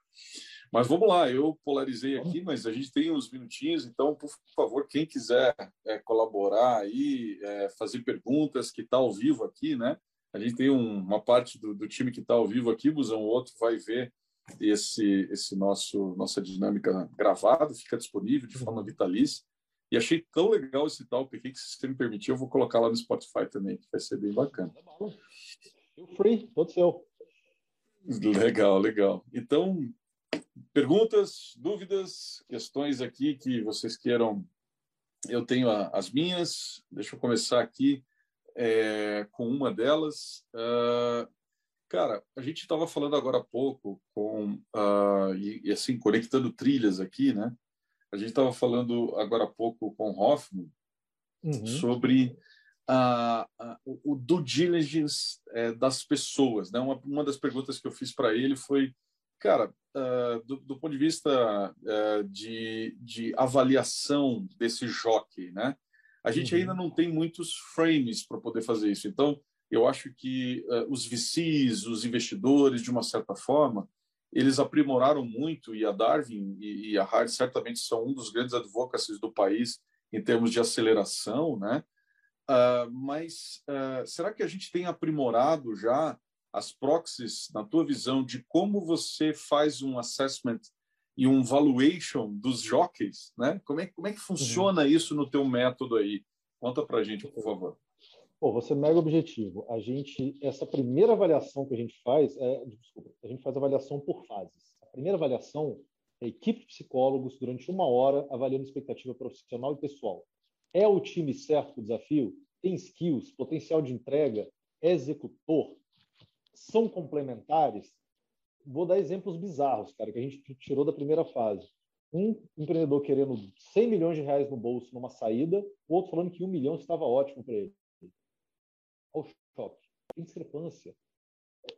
Mas vamos lá, eu polarizei aqui, mas a gente tem uns minutinhos, então, por favor, quem quiser é, colaborar aí, é, fazer perguntas, que está ao vivo aqui, né? A gente tem um, uma parte do, do time que está ao vivo aqui, Busão, o outro vai ver esse, esse nosso nossa dinâmica gravado, fica disponível de forma vitalícia. E achei tão legal esse tal que se você me permitir, eu vou colocar lá no Spotify também, que vai ser bem bacana. Feel free, todo seu. Legal, legal. Então, perguntas, dúvidas, questões aqui que vocês queiram. Eu tenho as minhas. Deixa eu começar aqui é, com uma delas. Uh, cara, a gente estava falando agora há pouco com uh, e, e, assim conectando trilhas aqui, né? A gente estava falando agora há pouco com Hoffman uhum. sobre a, a, o, o due diligence é, das pessoas. Né? Uma, uma das perguntas que eu fiz para ele foi, cara, uh, do, do, ponto de vista de, de avaliação desse jockey, né? A gente uhum. ainda não tem muitos frames para poder fazer isso. Então, eu acho que uh, os VCs, os investidores, de uma certa forma, eles aprimoraram muito e a Darwin e, a Hard certamente são um dos grandes advocacies do país em termos de aceleração, né? Uh, mas uh, será que a gente tem aprimorado já as proxies, na tua visão, de como você faz um assessment e um valuation dos jockeys, né? Como é, como é que funciona uhum. isso no teu método aí? Conta para a gente, por favor. Pô, você é mega objetivo. A gente, essa primeira avaliação que a gente faz, é, desculpa, a gente faz avaliação por fases. A primeira avaliação é a equipe de psicólogos durante uma hora avaliando expectativa profissional e pessoal. É o time certo para o desafio? Tem skills, potencial de entrega, é executor? São complementares? Vou dar exemplos bizarros, cara, que a gente tirou da primeira fase. Um empreendedor querendo 100 milhões de reais no bolso numa saída, o outro falando que um milhão estava ótimo para ele ao choque. Tem discrepância.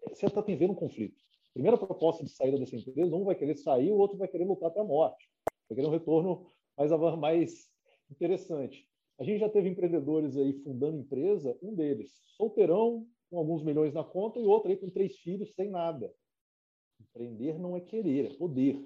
Você está vendo um conflito. Primeira proposta de saída dessa empresa, um vai querer sair, o outro vai querer lutar até a morte. Vai querer um retorno mais, mais interessante. A gente já teve empreendedores aí fundando empresa, um deles solteirão, com alguns milhões na conta, e outro aí com três filhos, sem nada. Empreender não é querer, é poder.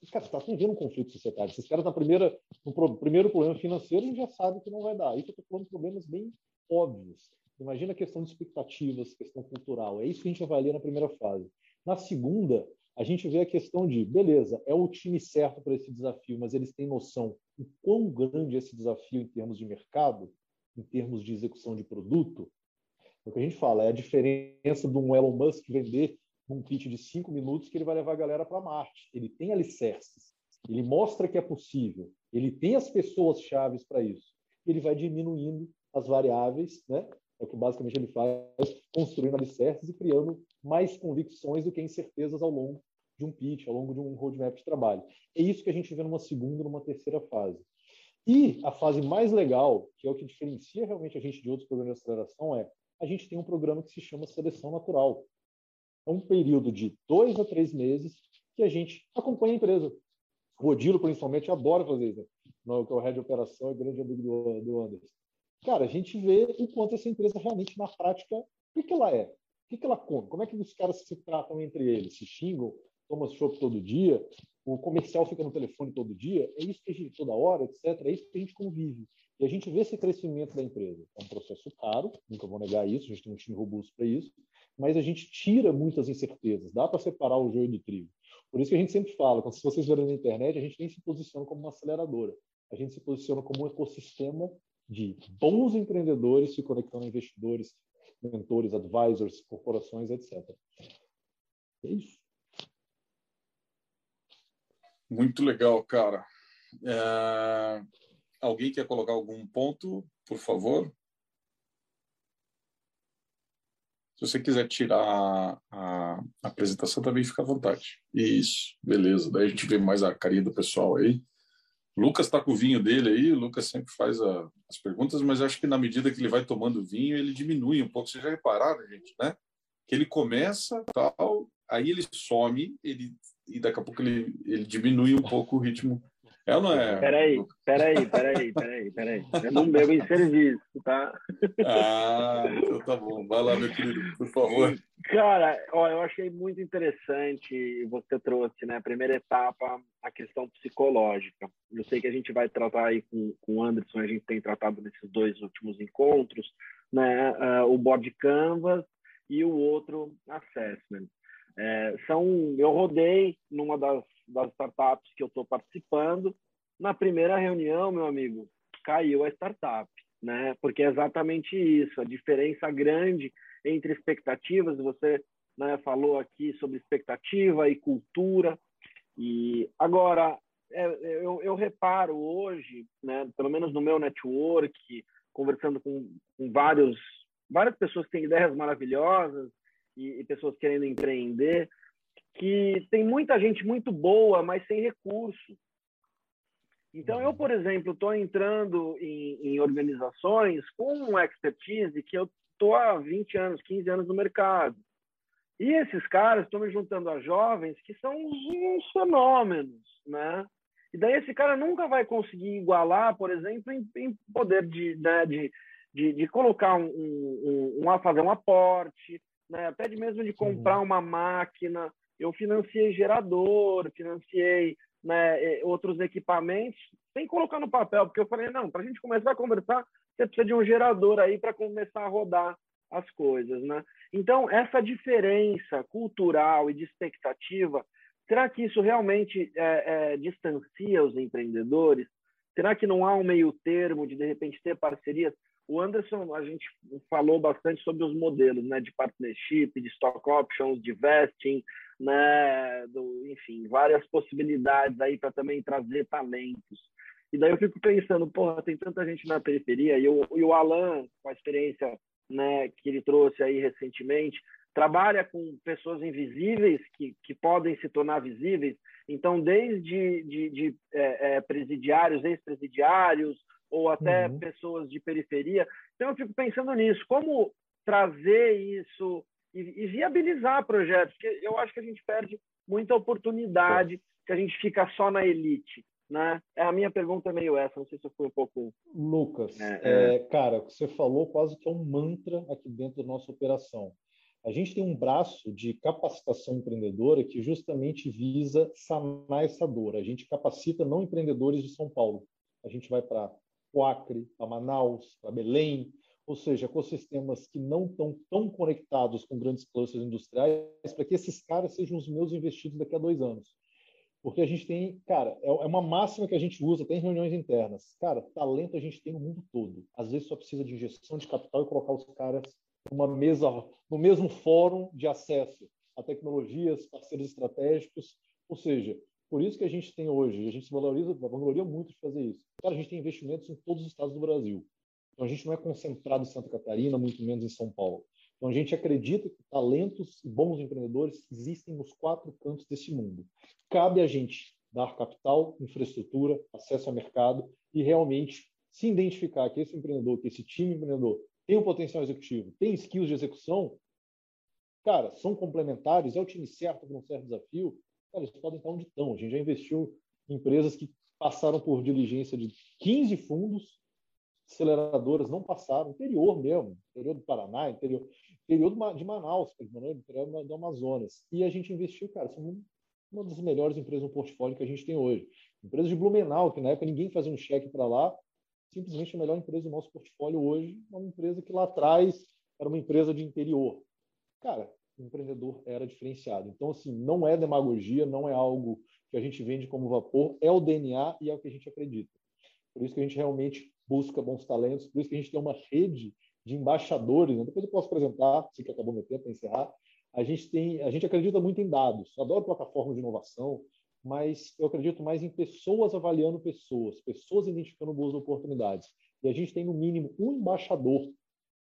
Os caras estão tá vendo um conflito societário. Esses caras, na primeira, no primeiro problema financeiro, gente já sabe que não vai dar. Isso eu estou falando de problemas bem óbvios. Imagina a questão de expectativas, questão cultural. É isso que a gente avalia na primeira fase. Na segunda, a gente vê a questão de, beleza, é o time certo para esse desafio, mas eles têm noção do quão grande é esse desafio em termos de mercado, em termos de execução de produto. O que a gente fala é a diferença de um Elon Musk vender um pitch de cinco minutos que ele vai levar a galera para Marte. Ele tem alicerces, ele mostra que é possível, ele tem as pessoas chaves para isso. Ele vai diminuindo as variáveis, né? É o que basicamente ele faz, construindo alicerces e criando mais convicções do que incertezas ao longo de um pitch, ao longo de um roadmap de trabalho. É isso que a gente vê numa segunda, numa terceira fase. E a fase mais legal, que é o que diferencia realmente a gente de outros programas de aceleração, é a gente tem um programa que se chama seleção natural. É um período de dois a três meses que a gente acompanha a empresa. O Odilo, principalmente, adora fazer isso. No, que é o head de operação, é grande amigo do, do Anderson. Cara, a gente vê o quanto essa empresa realmente, na prática, o que, que ela é? O que, que ela come? Como é que os caras se tratam entre eles? Se xingam? Tomam chopp todo dia? O comercial fica no telefone todo dia? É isso que a gente, toda hora, etc. É isso que a gente convive. E a gente vê esse crescimento da empresa. É um processo caro, nunca vou negar isso, a gente tem um time robusto para isso, mas a gente tira muitas incertezas, dá para separar o joio do trigo. Por isso que a gente sempre fala, se vocês verem na internet, a gente nem se posiciona como uma aceleradora, a gente se posiciona como um ecossistema de bons empreendedores se conectando a investidores, mentores, advisors, corporações, etc. É isso. Muito legal, cara. É... Alguém quer colocar algum ponto, por favor? Se você quiser tirar a, a, apresentação, também fica à vontade. Isso, beleza. Daí a gente vê mais a carinha do pessoal aí. Lucas está com o vinho dele aí, o Lucas sempre faz a, as perguntas, mas acho que na medida que ele vai tomando vinho, ele diminui um pouco. Vocês já repararam, gente, né? Que ele começa tal, aí ele some, ele, e daqui a pouco ele, ele diminui um pouco o ritmo é ou não é? Peraí, peraí, peraí, peraí, peraí. Eu não bebo em serviço, tá? Ah, então tá bom. Vai lá, meu querido, por favor. Cara, ó, eu achei muito interessante você trouxe, né? Primeira etapa, a questão psicológica. Eu sei que a gente vai tratar aí com, com o Anderson, a gente tem tratado nesses dois últimos encontros, né? Uh, o board canvas e o outro assessment. É, são, eu rodei numa das das startups que eu estou participando, na primeira reunião, meu amigo, caiu a startup, né? Porque é exatamente isso, a diferença grande entre expectativas, você né, falou aqui sobre expectativa e cultura, e agora é, eu, eu, reparo hoje, né, pelo menos no meu network, conversando com, com vários, várias pessoas que têm ideias maravilhosas e, e pessoas querendo empreender, que tem muita gente muito boa, mas sem recurso. Então, eu, por exemplo, estou entrando em, em, organizações com um expertise que eu estou há 20 anos, 15 anos no mercado. E esses caras estão me juntando a jovens que são uns fenômenos, né? E daí esse cara nunca vai conseguir igualar, por exemplo, em, em poder de, né, de, de, de, colocar um, um, um, fazer um aporte, né? até de mesmo de comprar uma máquina, eu financiei gerador, financiei né, outros equipamentos, sem colocar no papel, porque eu falei, não, para a gente começar a conversar, você precisa de um gerador aí para começar a rodar as coisas, né? Então, essa diferença cultural e de expectativa, será que isso realmente é, é, distancia os empreendedores? Será que não há um meio termo de, de repente, ter parcerias? O Anderson, a gente falou bastante sobre os modelos né, de partnership, de stock options, de vesting, né, do, enfim, várias possibilidades aí para também trazer talentos. E daí eu fico pensando, porra, tem tanta gente na periferia, e o, e o Alan, com a experiência né, que ele trouxe aí recentemente, trabalha com pessoas invisíveis que, que podem se tornar visíveis. Então, desde de, de, é, é, presidiários, ex-presidiários, ou até uhum. pessoas de periferia. Então, eu fico pensando nisso, como trazer isso e, e, viabilizar projetos, porque eu acho que a gente perde muita oportunidade, que a gente fica só na elite. Né? É a minha pergunta é meio essa, não sei se eu fui um pouco. Lucas, é, é... É, cara, você falou quase que é um mantra aqui dentro da nossa operação. A gente tem um braço de capacitação empreendedora que justamente visa sanar essa dor. A gente capacita não empreendedores de São Paulo. A gente vai para o Acre, para Manaus, para Belém, ou seja, ecossistemas que não estão tão conectados com grandes clusters industriais, para que esses caras sejam os meus investidos daqui a dois anos. Porque a gente tem, cara, é, é uma máxima que a gente usa, tem reuniões internas. Cara, talento a gente tem no mundo todo. Às vezes só precisa de injeção de capital e colocar os caras numa mesa, no mesmo fórum de acesso a tecnologias, parceiros estratégicos. Ou seja, por isso que a gente tem hoje, a gente se valoriza, valoria muito de fazer isso. Cara, a gente tem investimentos em todos os estados do Brasil. Então, a gente não é concentrado em Santa Catarina, muito menos em São Paulo. Então, a gente acredita que talentos e bons empreendedores existem nos quatro cantos desse mundo. Cabe a gente dar capital, infraestrutura, acesso ao mercado e realmente se identificar que esse empreendedor, que esse time empreendedor tem um potencial executivo, tem skills de execução, cara, são complementares, é o time certo para um certo desafio, cara, eles podem estar onde estão. A gente já investiu em empresas que passaram por diligência de 15 fundos, aceleradoras não passaram, interior mesmo, interior do Paraná, interior, interior de Manaus, interior do Amazonas. E a gente investiu, cara, são uma das melhores empresas no portfólio que a gente tem hoje. Empresa de Blumenau, que na época ninguém fazia um cheque para lá, simplesmente a melhor empresa do nosso portfólio hoje, uma empresa que lá atrás era uma empresa de interior. Cara, empreendedor era diferenciado. Então, assim, não é demagogia, não é algo que a gente vende como vapor, é o DNA e é o que a gente acredita. Por isso que a gente realmente busca bons talentos, por isso que a gente tem uma rede de embaixadores. Né? Depois eu posso apresentar, se que acabou meu tempo encerrar. A gente tem, a gente acredita muito em dados. Adoro plataformas de inovação, mas eu acredito mais em pessoas avaliando pessoas, pessoas identificando boas oportunidades. E a gente tem no mínimo um embaixador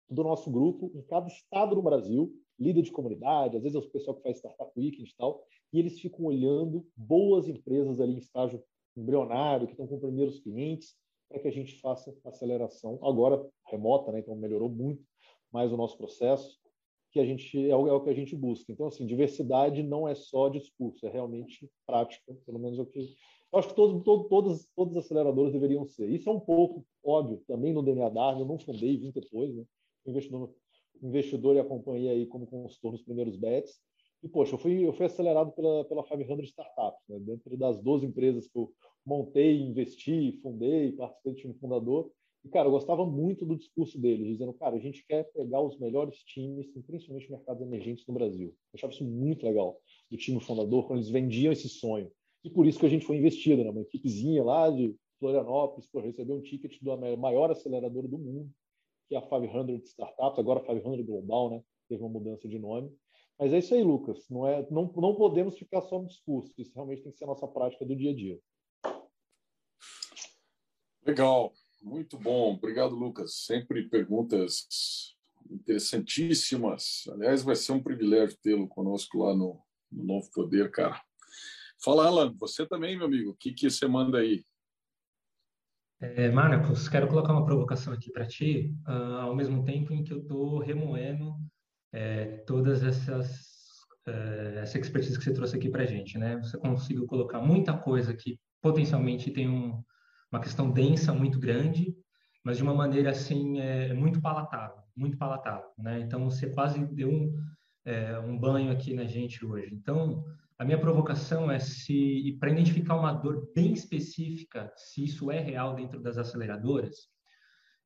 do nosso grupo em cada estado do Brasil, líder de comunidade, às vezes é o pessoal que faz startup weekend e tal, e eles ficam olhando boas empresas ali em estágio embrionário, que estão com primeiros clientes, para que a gente faça aceleração agora remota, né? Então melhorou muito mais o nosso processo, que a gente é o, é que a gente busca. Então assim, diversidade não é só discurso, é realmente prática, pelo menos é o que eu acho que todos, todos, todos, todos os aceleradores deveriam ser. Isso é um pouco óbvio também no DNA Darwin, eu não fundei, vim depois, né? investidor, investidor e acompanhei aí como consultor nos primeiros bets. E, poxa, eu fui, eu fui acelerado pela, pela 500 Startups, né? dentro das 12 empresas que eu montei, investi, fundei, participei do time fundador. E, cara, eu gostava muito do discurso deles, dizendo, cara, a gente quer pegar os melhores times, principalmente mercados emergentes no Brasil. Eu achava isso muito legal, do time fundador, quando eles vendiam esse sonho. E por isso que a gente foi investido, né? Uma equipezinha lá de Florianópolis, por receber um ticket do maior acelerador do mundo, que é a 500 Startups, agora 500 Global, né? Teve uma mudança de nome. Mas é isso aí, Lucas. Não, é, não, não podemos ficar só no discurso. Isso realmente tem que ser a nossa prática do dia a dia. Legal. Muito bom. Obrigado, Lucas. Sempre perguntas interessantíssimas. Aliás, vai ser um privilégio tê-lo conosco lá no, no Novo Poder, cara. Fala, Alan. Você também, meu amigo. O que, que você manda aí? É, Marcos, quero colocar uma provocação aqui para ti, uh, ao mesmo tempo em que eu estou remoendo é, todas essas uh, essa expertise que você trouxe aqui para a gente, né? Você conseguiu colocar muita coisa que potencialmente tem um, uma questão densa muito grande, mas de uma maneira assim é, muito palatável, muito palatável, né? Então você quase deu um, é, um banho aqui na gente hoje. Então a minha provocação é se, para identificar uma dor bem específica, se isso é real dentro das aceleradoras,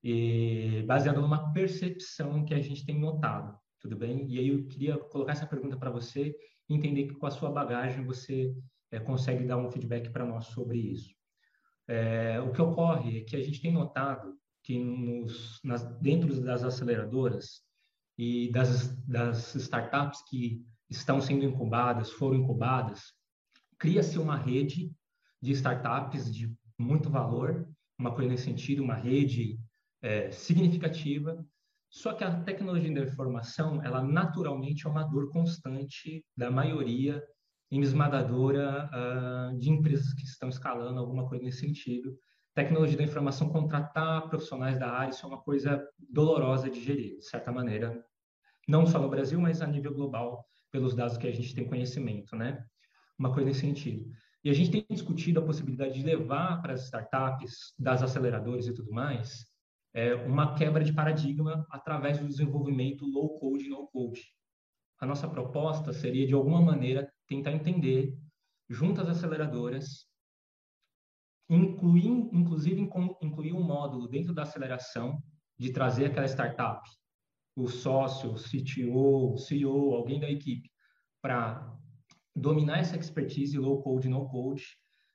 e baseado numa percepção que a gente tem notado, tudo bem? E aí eu queria colocar essa pergunta para você, entender que com a sua bagagem você é, consegue dar um feedback para nós sobre isso. É, o que ocorre é que a gente tem notado que nos, nas, dentro das aceleradoras e das, das startups que estão sendo incubadas, foram incubadas, cria-se uma rede de startups de muito valor, uma coisa nesse sentido, uma rede é, significativa. Só que a tecnologia da informação, ela naturalmente é uma dor constante da maioria esmagadora uh, de empresas que estão escalando alguma coisa nesse sentido. Tecnologia da informação, contratar profissionais da área, isso é uma coisa dolorosa de gerir, de certa maneira, não só no Brasil, mas a nível global pelos dados que a gente tem conhecimento, né? Uma coisa nesse sentido. E a gente tem discutido a possibilidade de levar para as startups, das aceleradoras e tudo mais, é, uma quebra de paradigma através do desenvolvimento low code no code. A nossa proposta seria, de alguma maneira, tentar entender, junto às aceleradoras, incluir, inclusive incluir um módulo dentro da aceleração de trazer aquela startup o sócio, o CTO, o CEO, alguém da equipe, para dominar essa expertise low code, no code,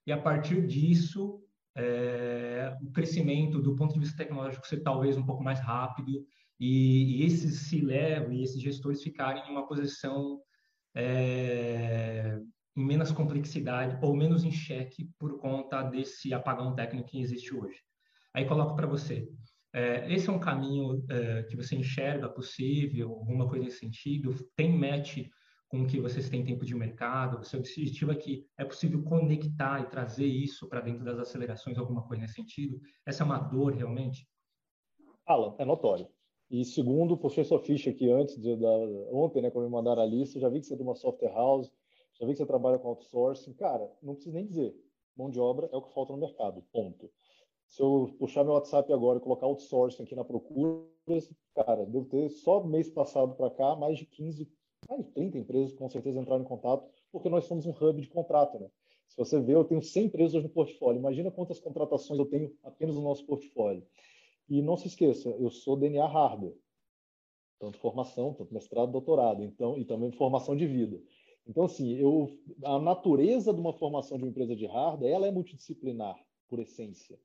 e a partir disso, é, o crescimento do ponto de vista tecnológico ser talvez um pouco mais rápido e, e esses se levam e esses gestores ficarem em uma posição é, em menos complexidade ou menos em xeque por conta desse apagão técnico que existe hoje. Aí coloco para você. É, esse é um caminho é, que você enxerga possível, alguma coisa nesse sentido? Tem match com o que vocês têm tempo de mercado? Seu objetivo é que é possível conectar e trazer isso para dentro das acelerações, alguma coisa nesse sentido? Essa é uma dor realmente? Alan, é notório. E segundo, puxei sua ficha aqui antes, de, da, ontem, né, quando me mandaram a lista, já vi que você é de uma software house, já vi que você trabalha com outsourcing. Cara, não preciso nem dizer. Mão de obra é o que falta no mercado, ponto. Se eu puxar meu WhatsApp agora e colocar outsourcing aqui na procura, cara, devo ter só mês passado para cá mais de 15, mais de 30 empresas com certeza entraram em contato, porque nós somos um hub de contrato, né? Se você ver, eu tenho 100 empresas no portfólio. Imagina quantas contratações eu tenho apenas no nosso portfólio. E não se esqueça, eu sou DNA hardware, tanto formação, tanto mestrado, doutorado, então e também formação de vida. Então assim, eu a natureza de uma formação de uma empresa de hardware, ela é multidisciplinar por essência.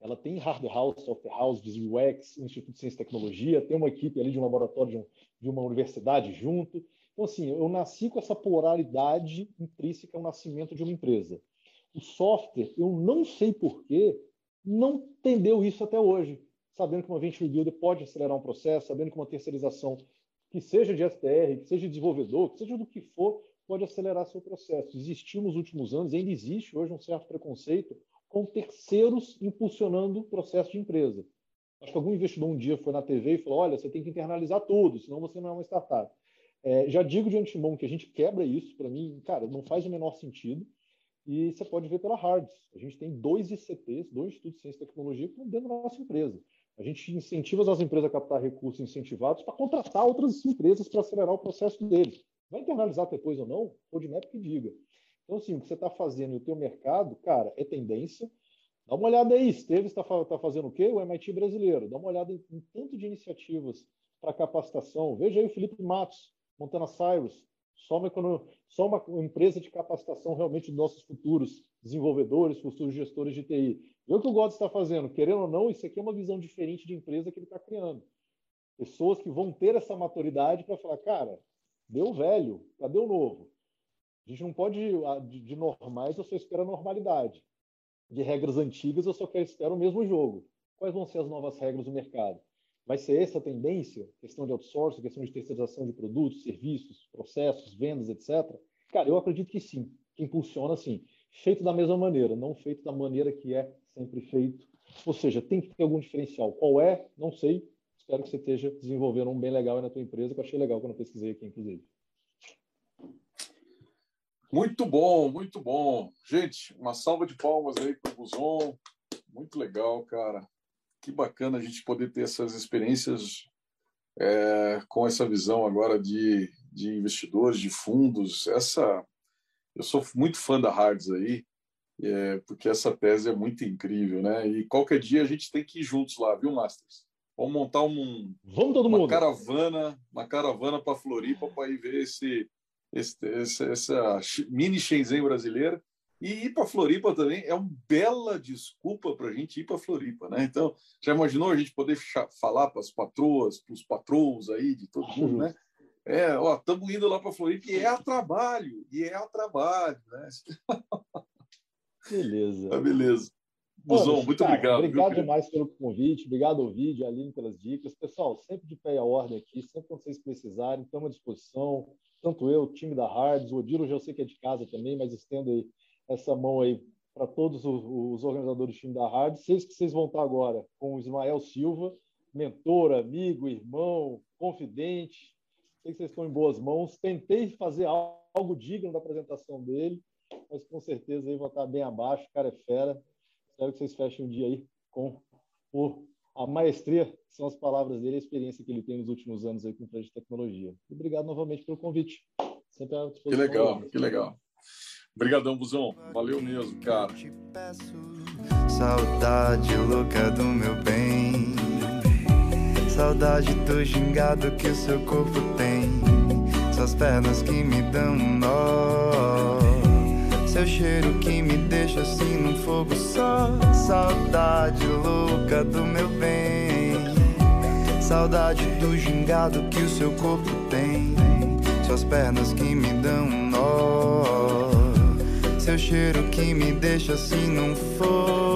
Ela tem hardware house, software house, UX, um Instituto de Ciência e Tecnologia, tem uma equipe ali de um laboratório de, um, uma universidade junto. Então, assim, eu nasci com essa polaridade intrínseca ao nascimento de uma empresa. O software, eu não sei porquê, não entendeu isso até hoje. Sabendo que uma venture builder pode acelerar um processo, sabendo que uma terceirização, que seja de STR, que seja de desenvolvedor, que seja do que for, pode acelerar seu processo. Existiu nos últimos anos, ainda existe hoje um certo preconceito com terceiros impulsionando o processo de empresa. Acho que algum investidor um dia foi na TV e falou: olha, você tem que internalizar tudo, senão você não é uma startup. É, já digo de antemão que a gente quebra isso, para mim, cara, não faz o menor sentido. E você pode ver pela Hards. A gente tem dois ICTs, dois Institutos de Ciência e Tecnologia, que estão dentro da nossa empresa. A gente incentiva as empresas a captar recursos incentivados para contratar outras empresas para acelerar o processo deles. Vai internalizar depois ou não? Roadmap que diga. Então, assim, o que você está fazendo no teu mercado, cara, é tendência. Dá uma olhada aí, Esteves está tá fazendo o quê? O MIT brasileiro. Dá uma olhada em, em tanto de iniciativas para capacitação. Veja aí o Felipe Matos, Montana Cyrus, só uma, só uma empresa de capacitação realmente dos nossos futuros desenvolvedores, futuros gestores de TI. Vê o que o God está fazendo. Querendo ou não, isso aqui é uma visão diferente de empresa que ele está criando. Pessoas que vão ter essa maturidade para falar, cara, deu velho, cadê o novo? A gente não pode, de, normais, eu só espero a normalidade. De regras antigas, eu só quero espero o mesmo jogo. Quais vão ser as novas regras do mercado? Vai ser essa a tendência? Questão de outsourcing, questão de terceirização de produtos, serviços, processos, vendas, etc. Cara, eu acredito que sim, que impulsiona sim. Feito da mesma maneira, não feito da maneira que é sempre feito. Ou seja, tem que ter algum diferencial. Qual é? Não sei. Espero que você esteja desenvolvendo um bem legal na tua empresa, que eu achei legal quando eu pesquisei aqui, inclusive. Muito bom, muito bom. Gente, uma salva de palmas aí para o Buzon. Muito legal, cara que bacana a gente poder ter essas experiências é, com essa visão agora de, de investidores, de fundos. Essa, eu sou muito fã da Hards aí, é, porque essa tese é muito incrível, né? E qualquer dia a gente tem que ir juntos lá, viu, Masters? Vamos montar um, Vamos todo uma mundo. caravana, uma caravana para Floripa para ir ver esse, esse, esse, essa mini Shenzhen brasileira e ir para Floripa também é uma bela desculpa para a gente ir para Floripa, né? Então, já imaginou a gente poder falar para as patroas, para os patrões aí, de todo mundo, né? É, ó, estamos indo lá para Floripa e é a trabalho, e é a trabalho, né? Beleza. Tá beleza. Buzão, muito cara, obrigado. Obrigado viu, demais pelo convite, obrigado ao vídeo, Aline pelas dicas. Pessoal, sempre de pé e a ordem aqui, sempre que vocês precisarem, estamos à disposição. Tanto eu, o time da Hards, o Odilo já sei que é de casa também, mas estendo aí essa mão aí para todos os, organizadores do time da rádio. Sei que vocês vão estar agora com o Ismael Silva, mentor, amigo, irmão, confidente. Sei que vocês estão em boas mãos. Tentei fazer algo digno da apresentação dele, mas com certeza aí vou estar bem abaixo. O cara é fera. Espero que vocês fechem o dia aí com o, a maestria, que são as palavras dele, a experiência que ele tem nos últimos anos aí com o de tecnologia. obrigado novamente pelo convite. Sempre à disposição. Que legal, que legal. Obrigadão, Buzão. Valeu mesmo, cara. Saudade louca do meu bem. Saudade do gingado que o seu corpo tem. Suas pernas que me dão um nó. Cheiro que me deixa assim num fogo só. Saudade louca do meu bem. Saudade do gingado que o seu corpo tem. Suas pernas que me dão um nó seu cheiro que me deixa assim não for